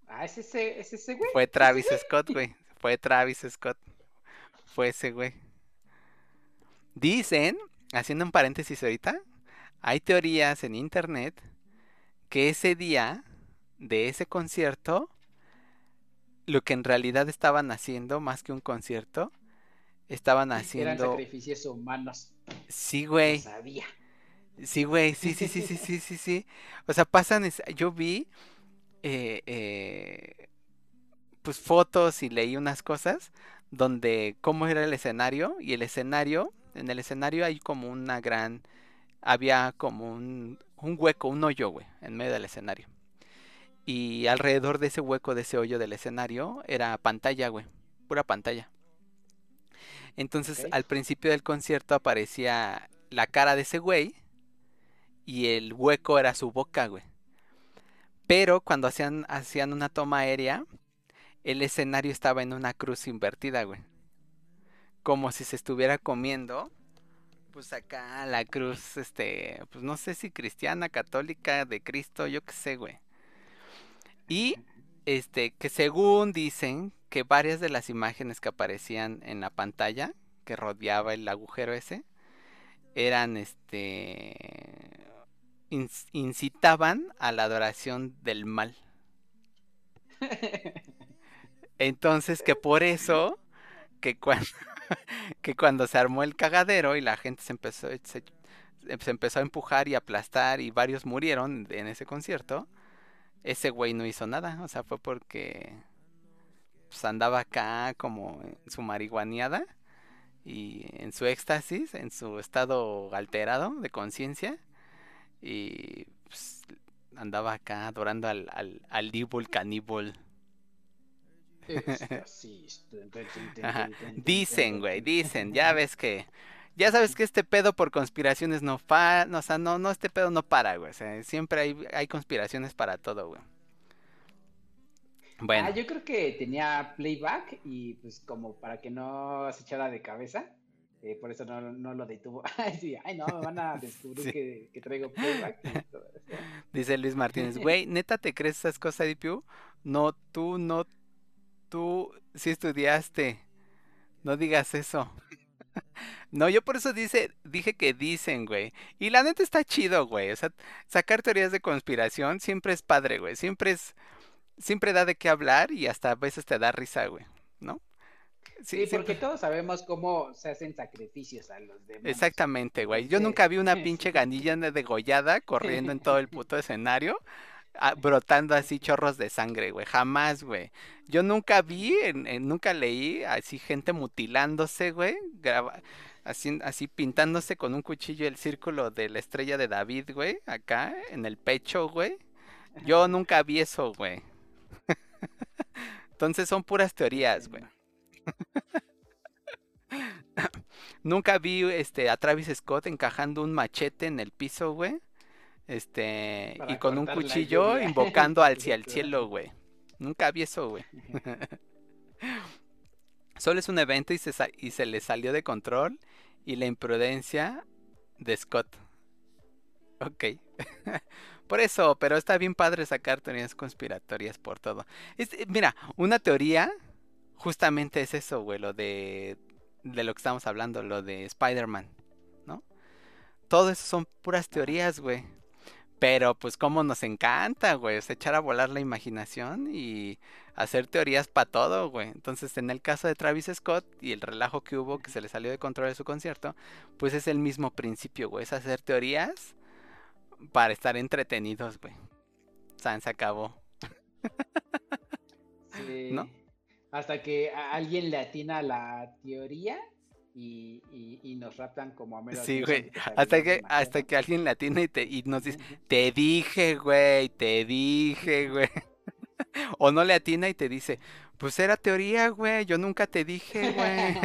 Ah, ¿es ese, ¿es ese güey? Fue Travis Scott, güey. Fue Travis Scott. Fue ese güey. Dicen, haciendo un paréntesis ahorita, hay teorías en internet que ese día de ese concierto, lo que en realidad estaban haciendo, más que un concierto, estaban haciendo... Eran sacrificios humanos. Sí, güey. sabía. Sí, güey, sí, sí, sí, sí, sí, sí, sí. O sea, pasan, yo vi, eh, eh, pues fotos y leí unas cosas donde cómo era el escenario y el escenario, en el escenario hay como una gran había como un, un hueco, un hoyo, güey, en medio del escenario. Y alrededor de ese hueco, de ese hoyo del escenario, era pantalla, güey, pura pantalla. Entonces, al principio del concierto aparecía la cara de ese güey y el hueco era su boca, güey. Pero cuando hacían, hacían una toma aérea, el escenario estaba en una cruz invertida, güey. Como si se estuviera comiendo, pues acá la cruz, este, pues no sé si cristiana, católica, de Cristo, yo qué sé, güey. Y, este, que según dicen que varias de las imágenes que aparecían en la pantalla, que rodeaba el agujero ese, eran, este, incitaban a la adoración del mal. Entonces que por eso que cuando, que cuando se armó el cagadero y la gente se empezó, se, empezó a empujar y aplastar y varios murieron en ese concierto, ese güey no hizo nada. O sea, fue porque pues, andaba acá como en su marihuaneada y en su éxtasis, en su estado alterado de conciencia y pues, andaba acá adorando al, al, al caníbal. Dicen, güey, dicen, ya ves que, ya sabes que este pedo por conspiraciones no fa, no, o sea, no, no, este pedo no para, güey, o sea, siempre hay, hay conspiraciones para todo, güey. Bueno. Ah, yo creo que tenía playback y pues como para que no se echara de cabeza, eh, por eso no, no, lo detuvo. ay, no, me van a descubrir que, que, traigo playback. Dice Luis Martínez, güey, ¿neta te crees esas cosas, DPU? No, tú no, tú sí estudiaste. No digas eso. No, yo por eso dice, dije que dicen, güey. Y la neta está chido, güey. O sea, sacar teorías de conspiración siempre es padre, güey. Siempre es, siempre da de qué hablar y hasta a veces te da risa, güey. ¿No? Sí, porque todos sabemos cómo se hacen sacrificios a los demás. Exactamente, güey. Yo nunca vi una pinche ganilla degollada corriendo en todo el puto escenario, ah, brotando así chorros de sangre, güey. Jamás, güey. Yo nunca vi, nunca leí así gente mutilándose, güey. Así, así pintándose con un cuchillo el círculo de la estrella de David, güey. Acá, en el pecho, güey. Yo nunca vi eso, güey. Entonces son puras teorías, güey. Nunca vi este a Travis Scott encajando un machete en el piso, güey. Este, y con un cuchillo invocando al, al cielo, güey. Nunca vi eso, güey. Solo es un evento y se, y se le salió de control y la imprudencia de Scott. Ok. por eso, pero está bien padre sacar teorías conspiratorias por todo. mira, una teoría justamente es eso, güey, lo de, de lo que estamos hablando, lo de Spider-Man, ¿no? Todo eso son puras teorías, güey. Pero pues como nos encanta, güey, es echar a volar la imaginación y hacer teorías para todo, güey. Entonces, en el caso de Travis Scott y el relajo que hubo, que se le salió de control de su concierto, pues es el mismo principio, güey, es hacer teorías para estar entretenidos, güey. San se acabó. Sí. ¿No? hasta que alguien le atina la teoría y, y, nos raptan como a menos. Sí, güey. Hasta que, hasta que alguien le atina y, te, y nos dice, te dije, güey, te dije, güey. o no le atina y te dice, pues era teoría, güey, yo nunca te dije, güey.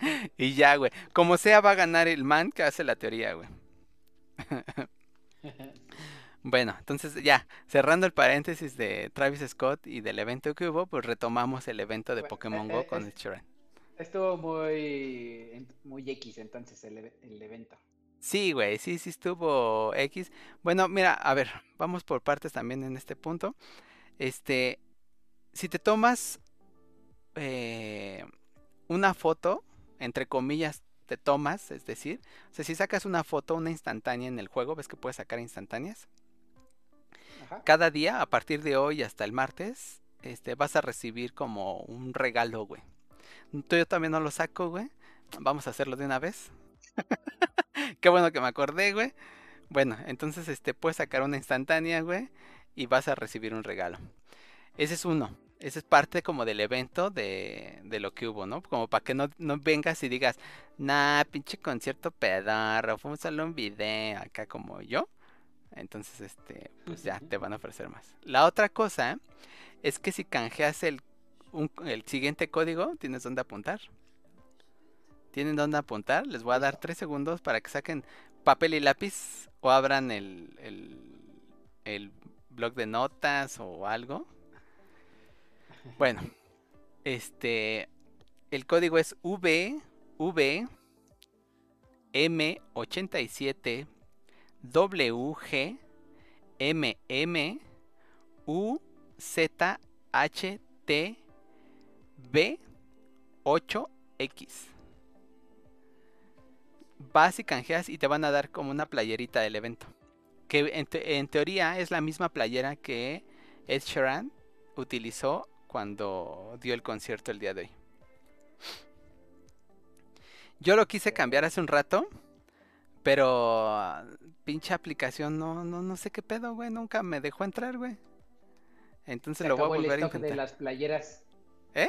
y ya, güey. Como sea, va a ganar el man que hace la teoría, güey. Bueno, entonces ya, cerrando el paréntesis de Travis Scott y del evento que hubo, pues retomamos el evento de Pokémon eh, Go con el Chiran. Estuvo muy, muy X entonces el, el evento. Sí, güey, sí, sí estuvo X. Bueno, mira, a ver, vamos por partes también en este punto. Este, si te tomas eh, una foto, entre comillas, te tomas, es decir, o sea, si sacas una foto, una instantánea en el juego, ves que puedes sacar instantáneas. Cada día, a partir de hoy hasta el martes, este, vas a recibir como un regalo, güey. Yo también no lo saco, güey. Vamos a hacerlo de una vez. Qué bueno que me acordé, güey. Bueno, entonces este puedes sacar una instantánea, güey, y vas a recibir un regalo. Ese es uno. Ese es parte como del evento de, de lo que hubo, ¿no? Como para que no, no, vengas y digas, nah, pinche concierto pedarro, fue solo un video acá como yo. Entonces, este, pues ya te van a ofrecer más. La otra cosa es que si canjeas el, el siguiente código, tienes dónde apuntar. ¿Tienen dónde apuntar? Les voy a dar tres segundos para que saquen papel y lápiz o abran el, el, el blog de notas o algo. Bueno, este, el código es V, V, M87, WG, MM, UZHT, B8X. Vas y canjeas y te van a dar como una playerita del evento. Que en, teoría es la misma playera que Ed Sheeran utilizó cuando dio el concierto el día de hoy. Yo lo quise cambiar hace un rato, pero pinche aplicación no, no, no sé qué pedo, güey, nunca me dejó entrar, güey. Entonces lo voy a volver a intentar. de las playeras. ¿Eh?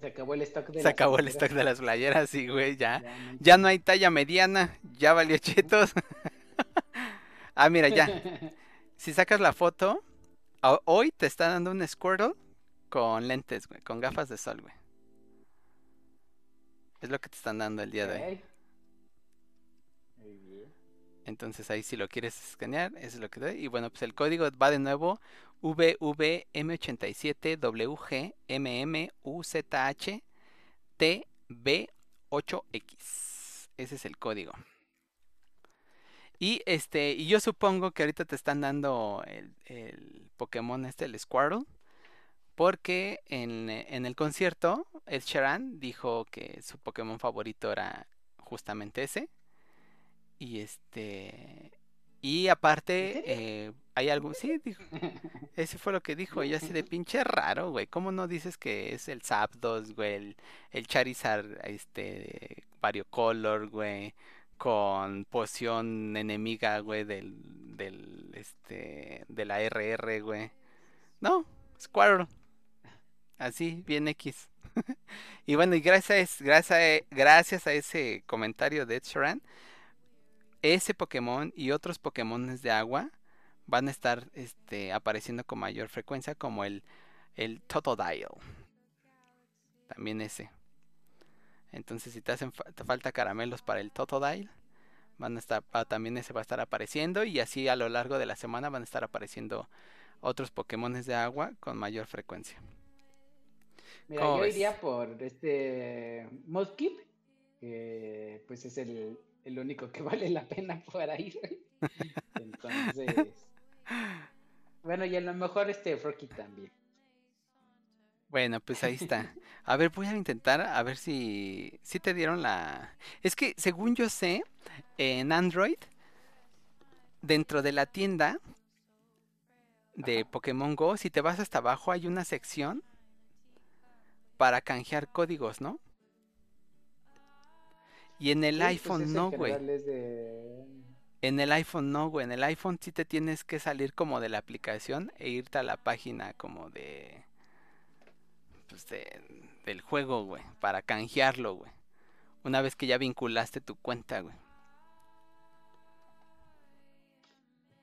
Se acabó el stock de Se acabó el stock de las playeras, sí, güey, ya. Ya no hay talla mediana, ya valió chetos. ah, mira, ya. Si sacas la foto, hoy te está dando un Squirtle con lentes, güey, con gafas de sol, güey. Es lo que te están dando el día de hoy. Entonces ahí si lo quieres escanear, eso es lo que doy. Y bueno, pues el código va de nuevo VVM87WGMMUZH Ese es el código. Y este, y yo supongo que ahorita te están dando el, el Pokémon este, el Squirtle. Porque en, en, el concierto, Ed Sheeran dijo que su Pokémon favorito era justamente ese. Y este. Y aparte, eh, hay algo. Sí, dijo. Ese fue lo que dijo. Y así de pinche raro, güey. ¿Cómo no dices que es el Zapdos, güey? El, el Charizard, este. Variocolor, güey. Con poción enemiga, güey, del. Del. Este. De la RR, güey. No, Squirrel. Así, bien X. y bueno, y gracias, gracias, gracias a ese comentario de Ed Sheeran ese Pokémon y otros Pokémon de agua van a estar este, apareciendo con mayor frecuencia como el, el Totodile. También ese. Entonces si te hacen te falta caramelos para el Totodile, van a estar, ah, también ese va a estar apareciendo y así a lo largo de la semana van a estar apareciendo otros Pokémon de agua con mayor frecuencia. Mira, yo iría por este Mudkip, que pues es el, el único que vale la pena para ir. Entonces, bueno, y a lo mejor este Frocky también. Bueno, pues ahí está. A ver, voy a intentar a ver si, si te dieron la... Es que según yo sé, en Android, dentro de la tienda de Pokémon Go, si te vas hasta abajo hay una sección para canjear códigos, ¿no? Y en el pues, iPhone no, güey. En el iPhone no, güey. En el iPhone sí te tienes que salir como de la aplicación e irte a la página como de... Pues de, del juego, güey. Para canjearlo, güey. Una vez que ya vinculaste tu cuenta, güey.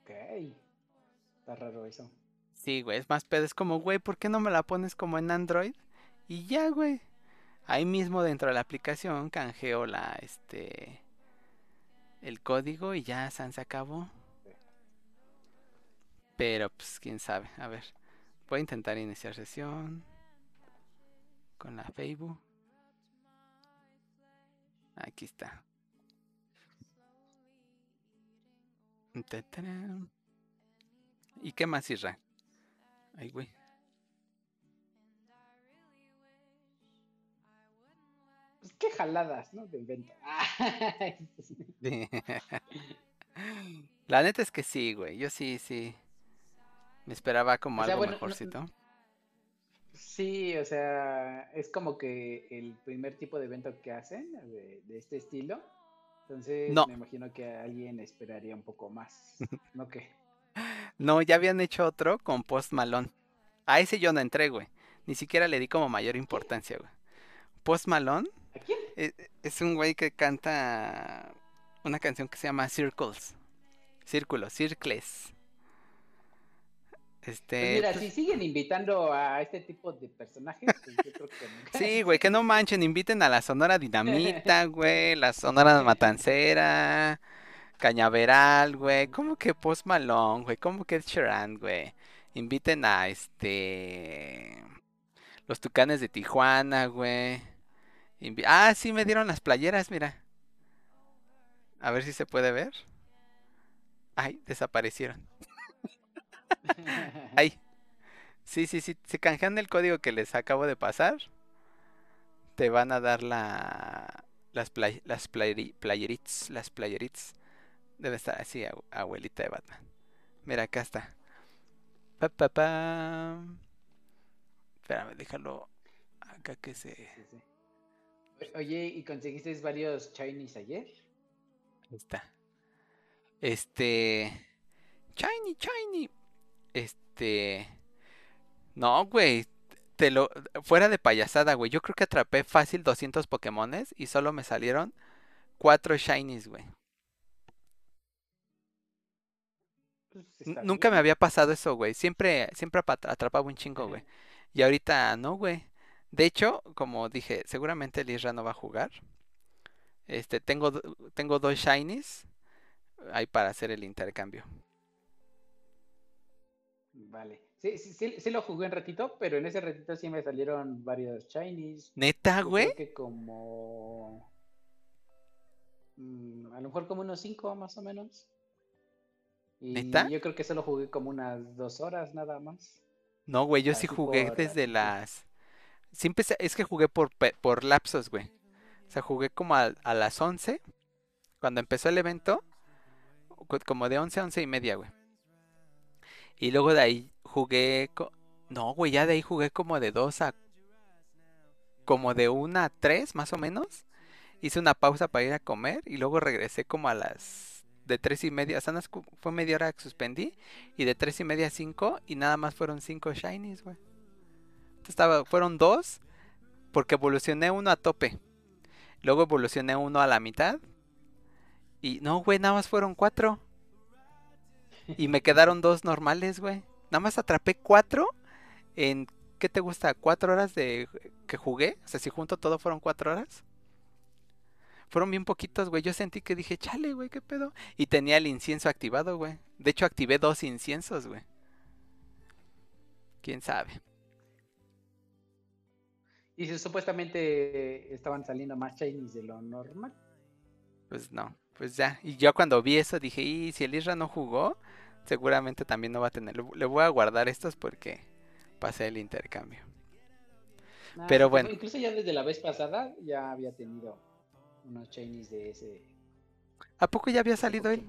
Ok. Está raro eso. Sí, güey. Es más pedo. Es como, güey, ¿por qué no me la pones como en Android? Y ya, güey. Ahí mismo dentro de la aplicación canjeo la este el código y ya se acabó. Pero pues quién sabe, a ver. Voy a intentar iniciar sesión con la Facebook. Aquí está. ¿Y qué más, Isra? Ay, güey. Qué jaladas, ¿no? De invento. La neta es que sí, güey. Yo sí, sí. Me esperaba como algo mejorcito. sí, o sea, es como que el primer tipo de evento que hacen de, este estilo. Entonces me imagino que alguien esperaría un poco más. ¿No qué? No, ya habían hecho otro con Post Malone. A ese yo no entré, güey. Ni siquiera le di como mayor importancia, güey. Post Malone es un güey que canta una canción que se llama Circles. Círculos, Circles. Este, pues mira, pues si siguen invitando a este tipo de personajes, pues yo creo que Sí, güey, que no manchen, inviten a la Sonora Dinamita, güey, la Sonora Matancera, Cañaveral, güey. ¿Cómo que Post Malone, güey? ¿Cómo que Sheeran, güey? Inviten a este. Los tucanes de Tijuana, güey. Ah, sí, me dieron las playeras, mira. A ver si se puede ver. Ay, desaparecieron. Ay. Sí, sí, sí. Si canjean el código que les acabo de pasar, te van a dar la, las, las playerits. Las playerits. Debe estar así, abuelita de Batman. Mira, acá está. Pa, pa, pa. Espérame, déjalo acá que se. Oye, ¿y conseguiste varios Chinese ayer? Ahí está. Este. Shiny, shiny. Este. No, güey. Te lo. Fuera de payasada, güey. Yo creo que atrapé fácil 200 Pokémones y solo me salieron 4 Shinies, güey. Pues, nunca me había pasado eso, güey. Siempre, siempre atrapaba un chingo, güey. Y ahorita no, güey. De hecho, como dije, seguramente el Isra no va a jugar. Este, tengo, tengo dos Shinies ahí para hacer el intercambio. Vale. Sí, sí, sí, lo jugué un ratito, pero en ese ratito sí me salieron varios Chinese. ¿Neta, güey? Creo que como. Mm, a lo mejor como unos cinco más o menos. Y ¿Neta? Yo creo que solo jugué como unas dos horas nada más. No, güey, yo sí jugué desde las. Siempre es que jugué por, por lapsos, güey. O sea, jugué como a, las 11. Cuando empezó el evento, como de 11 a 11 y media, güey. Y luego de ahí jugué... No, güey, ya de ahí jugué como de 2 a... Como de 1 a 3, más o menos. Hice una pausa para ir a comer y luego regresé como a las... De 3 y media, o sea, fue media hora que suspendí. Y de 3 y media a 5 y nada más fueron 5 shinies, güey. Fueron 2 porque evolucioné uno a tope. Luego evolucioné uno a la mitad y no, güey, nada más fueron cuatro. Y me quedaron dos normales, güey. Nada más atrapé cuatro en, ¿qué te gusta? ¿Cuatro horas de que jugué? O sea, si junto todo fueron cuatro horas. Fueron bien poquitos, güey. Yo sentí que dije, chale, güey, ¿qué pedo? Y tenía el incienso activado, güey. De hecho, activé dos inciensos, güey. ¿Quién sabe? Y si supuestamente estaban saliendo más Chinese de lo normal. Pues no pues ya. Y yo cuando vi eso dije, y si el Isra no jugó, seguramente también no va a tener. Le voy a guardar estos porque pasé el intercambio. Pero bueno. Incluso ya desde la vez pasada ya había tenido unos Chinese de ese. ¿A poco ya había salido él?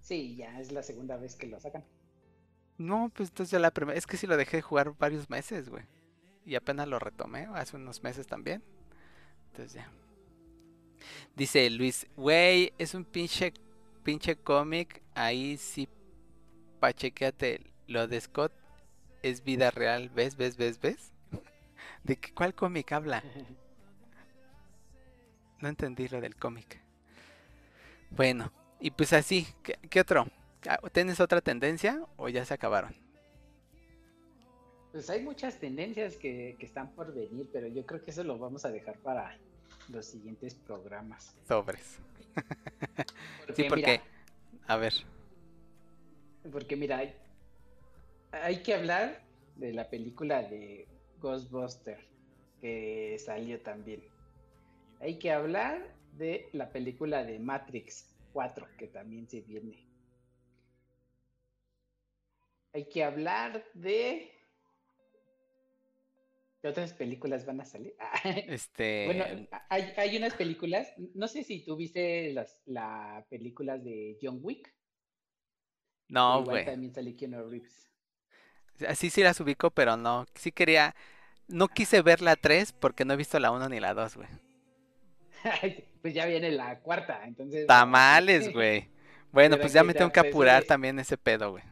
Sí, ya es la segunda vez que lo sacan. No, pues entonces la primera. Es que sí lo dejé jugar varios meses, güey. Y apenas lo retomé hace unos meses también. Entonces ya. Dice Luis, güey, es un pinche, pinche cómic. Ahí sí, pachequeate. Lo de Scott es vida real. ¿Ves, ves, ves, ves? ¿De qué, cuál cómic habla? No entendí lo del cómic. Bueno, y pues así, ¿qué, otro? Ah, ¿Tienes otra tendencia o ya se acabaron? Pues hay muchas tendencias que, que, están por venir, pero yo creo que eso lo vamos a dejar para, los siguientes programas. Sobres. sí, porque... a ver. Porque mira, hay, que hablar de la película de Ghostbuster que salió también. Hay que hablar de la película de Matrix 4 que también se viene. Hay que hablar de otras películas van a salir? este... Bueno, hay, hay, unas películas, no sé si tú viste las la películas de John Wick. No, güey. También salió Keanu Reeves. Sí, sí las ubico, pero no. Sí quería... No quise ver la 3 porque no he visto la 1 ni la 2, güey. pues ya viene la cuarta, entonces... Tamales, güey. Bueno, pues ya me tengo que apurar también ese pedo, güey.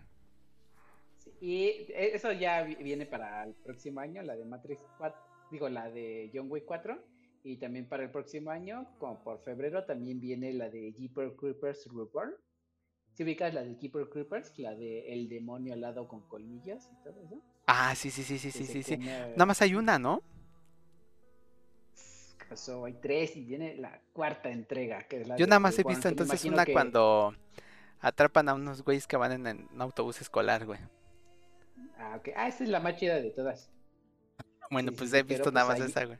Y eso ya viene para el próximo año, la de Matrix 4, digo, la de John Wick 4. Y también para el próximo año, como por febrero, también viene la de Jeeper Creepers Reborn. Si ubicas la de Jeeper Creepers, la de El demonio alado con colmillas y todo eso. Ah, sí, sí, sí, sí, sí, sí, sí. Nada más hay una, ¿no? pasó? Hay tres y viene la cuarta entrega. Que Yo nada más he visto entonces una cuando atrapan a unos güeyes que van en, un autobús escolar, güey. Ah, ok. Ah, esa es la más chida de todas. Bueno, pues he visto nada pues más esa, güey.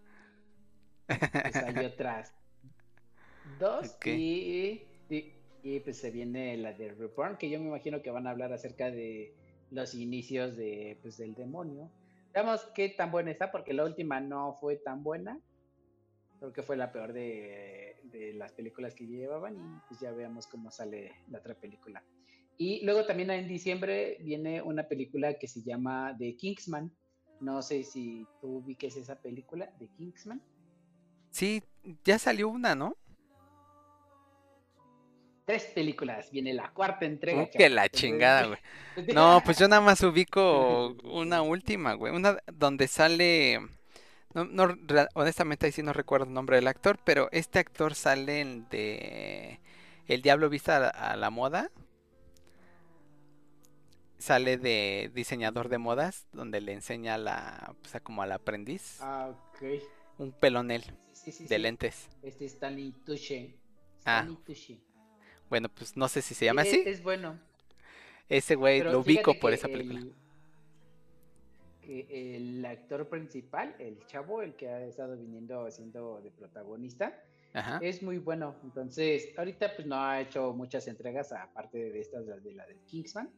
Pues hay otras dos y, y, pues se viene la de Reborn, que yo me imagino que van a hablar acerca de los inicios de, pues, del demonio. Veamos qué tan buena está, porque la última no fue tan buena. Creo que fue la peor de, de las películas que llevaban y pues ya veamos cómo sale la otra película. Y luego también en diciembre viene una película que se llama The Kingsman. No sé si tú ubiques esa película, The Kingsman. Sí, ya salió una, ¿no? Tres películas, viene la cuarta entrega. que la chingada, güey. No, pues yo nada más ubico una última, güey. Una donde sale. No, no, honestamente ahí sí no recuerdo el nombre del actor, pero este actor sale de El Diablo Vista a la Moda. Sale de diseñador de modas, donde le enseña la, pues, como al aprendiz. Ah, ok. Un pelonel de lentes. Este es Stanley Tucci. ah. Bueno, pues no sé si se llama así. Es, bueno. Ese güey lo ubico por esa película. que el actor principal, el chavo, el que ha estado viniendo siendo de protagonista, es muy bueno. Entonces, ahorita pues no ha hecho muchas entregas aparte de estas de la del Kingsman,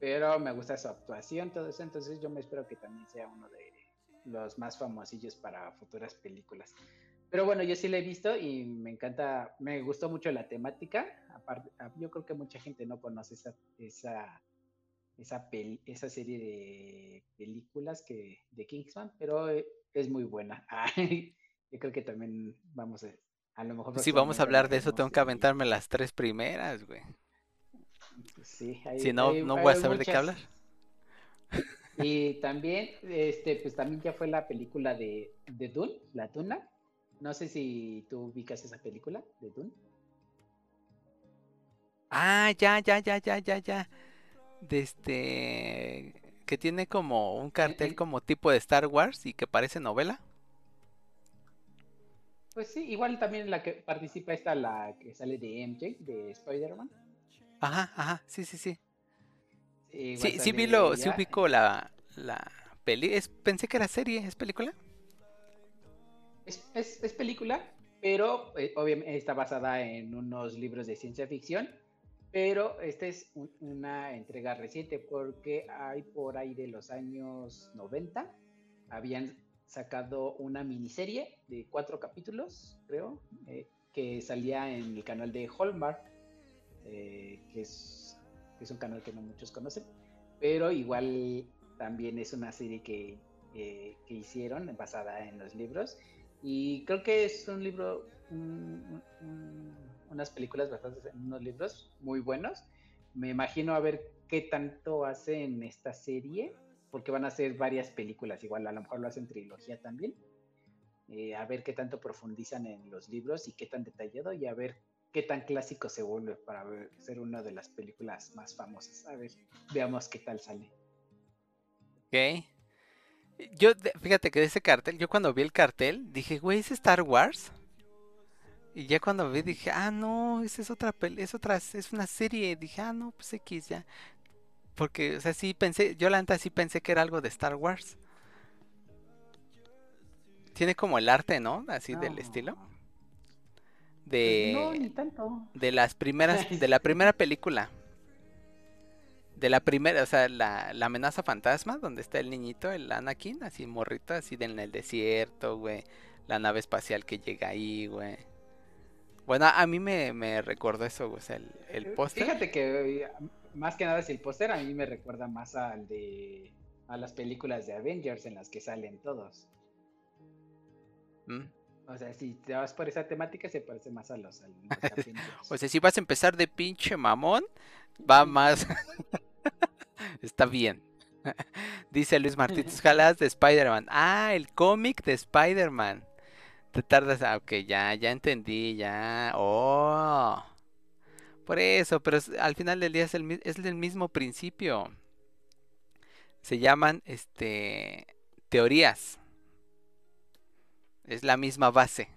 pero me gusta su actuación, todo eso. Entonces, yo me espero que también sea uno de los más famosillos para futuras películas. Pero bueno, yo sí la he visto y me encanta, me gustó mucho la temática. Aparte, ah, yo creo que mucha gente no conoce esa, esa, esa, esa serie de películas que, de Kingsman, pero eh, es muy buena. yo creo que también vamos a, a lo mejor... Si vamos a hablar de eso, tengo que aventarme las tres primeras, güey. Sí, si no, no voy a saber de qué hablar. Y también, este, pues también ya fue la película de, de Dune, La Tuna. No sé si tú ubicas esa película de Dune. Ah, ya, ya, ya, ya, ya, ya. De este. Que tiene como un cartel como tipo de Star Wars y que parece novela. Pues sí, igual también la que participa esta, la que sale de MJ, de Spider-Man. Ajá, ajá, sí, sí, sí. Sí, sí, vi lo, sí ubico la, la peli. Es, pensé que era serie, ¿es película? es, película, pero eh, obviamente está basada en unos libros de ciencia ficción, pero esta es una entrega reciente porque hay por ahí de los años 90, habían sacado una miniserie de cuatro capítulos, creo, eh, que salía en el canal de Hallmark, eh, que, es, un canal que no muchos conocen, pero igual también es una serie que, que hicieron basada en los libros y creo que es un libro, unas películas basadas en unos libros muy buenos. Me imagino a ver qué tanto hace en esta serie, porque van a ser varias películas, igual a lo mejor lo hacen trilogía también. Eh, a ver qué tanto profundizan en los libros y qué tan detallado y a ver qué tan clásico se vuelve para ser una de las películas más famosas. A ver, veamos qué tal sale. Ok. Yo, fíjate que de ese cartel, yo cuando vi el cartel, dije, güey, ¿es Star Wars? Y ya cuando vi dije, ah, no, esa es otra es otra, es una serie. Dije, ah, no, pues X ya. Porque, o sea, sí pensé, yo la neta sí pensé que era algo de Star Wars. Tiene como el arte, ¿no? Así del estilo. De, pues no, ni tanto. De las primeras, de la primera película de la primera, o sea, la, amenaza fantasma, donde está el niñito, el Anakin, así morrito, así en el desierto, güey. La nave espacial que llega ahí, güey. Bueno, a mí me, me recordó eso, güey, o sea, el, el eh, póster. Fíjate que más que nada es el póster, a mí me recuerda más al de a las películas de Avengers en las que salen todos. Mm. O sea, si te vas por esa temática, se parece más a los, a los O sea, si vas a empezar de pinche mamón, va más. Está bien. Dice Luis Martínez Jalas de Spider-Man. Ah, el cómic de Spider-Man. Te tardas. Ah, ok, ya, ya entendí, ya. Oh. Por eso, pero al final del día es el, es el mismo principio. Se llaman este teorías. Es la misma base.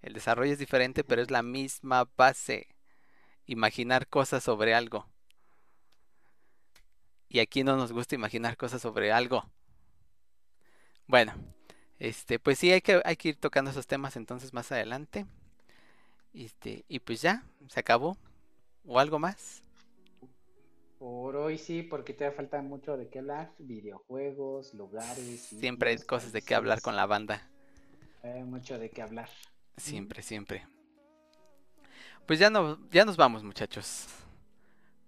El desarrollo es diferente, pero es la misma base. Imaginar cosas sobre algo. Y aquí no nos gusta imaginar cosas sobre algo. Bueno, este, pues sí, hay que, hay que ir tocando esos temas entonces más adelante. Este, y pues ya, se acabó. ¿O algo más? Por hoy sí, porque te falta mucho de qué hablar. Videojuegos, lugares. Siempre hay cosas de qué hablar con la banda. Hay mucho de qué hablar. Siempre, siempre. Pues ya, no, ya nos vamos, muchachos.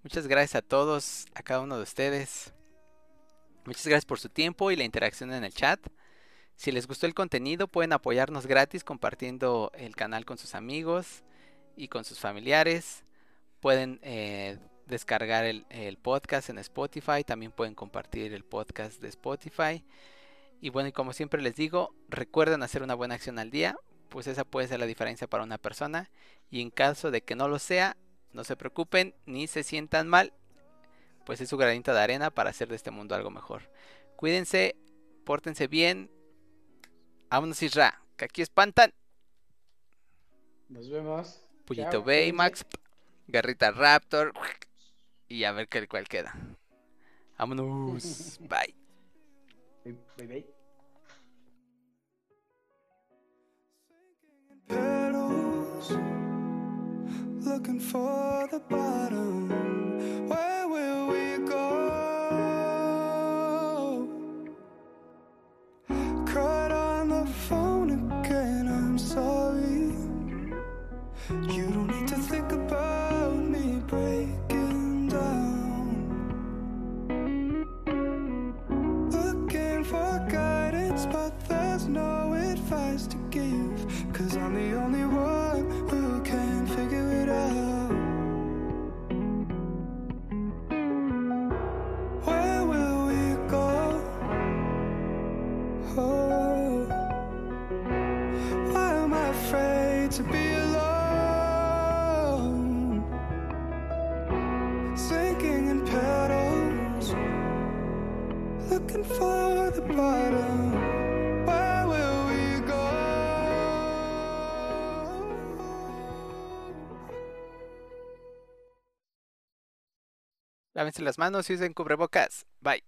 Muchas gracias a todos, a cada uno de ustedes. Muchas gracias por su tiempo y la interacción en el chat. Si les gustó el contenido, pueden apoyarnos gratis compartiendo el canal con sus amigos y con sus familiares. Pueden eh, descargar el, podcast en Spotify. También pueden compartir el podcast de Spotify. Y bueno, y como siempre les digo, recuerden hacer una buena acción al día, pues esa puede ser la diferencia para una persona. Y en caso de que no lo sea, no se preocupen ni se sientan mal, pues es su granito de arena para hacer de este mundo algo mejor. Cuídense, pórtense bien. Vámonos, Isra, que aquí espantan. Nos vemos. Pullito Baymax, Garrita Raptor. Y a ver qué cuál queda. Vámonos. bye. Bye. looking for the bottom. Where will we go? Cried on the phone again, I'm sorry. You Lávense las manos y usen cubrebocas. Bye.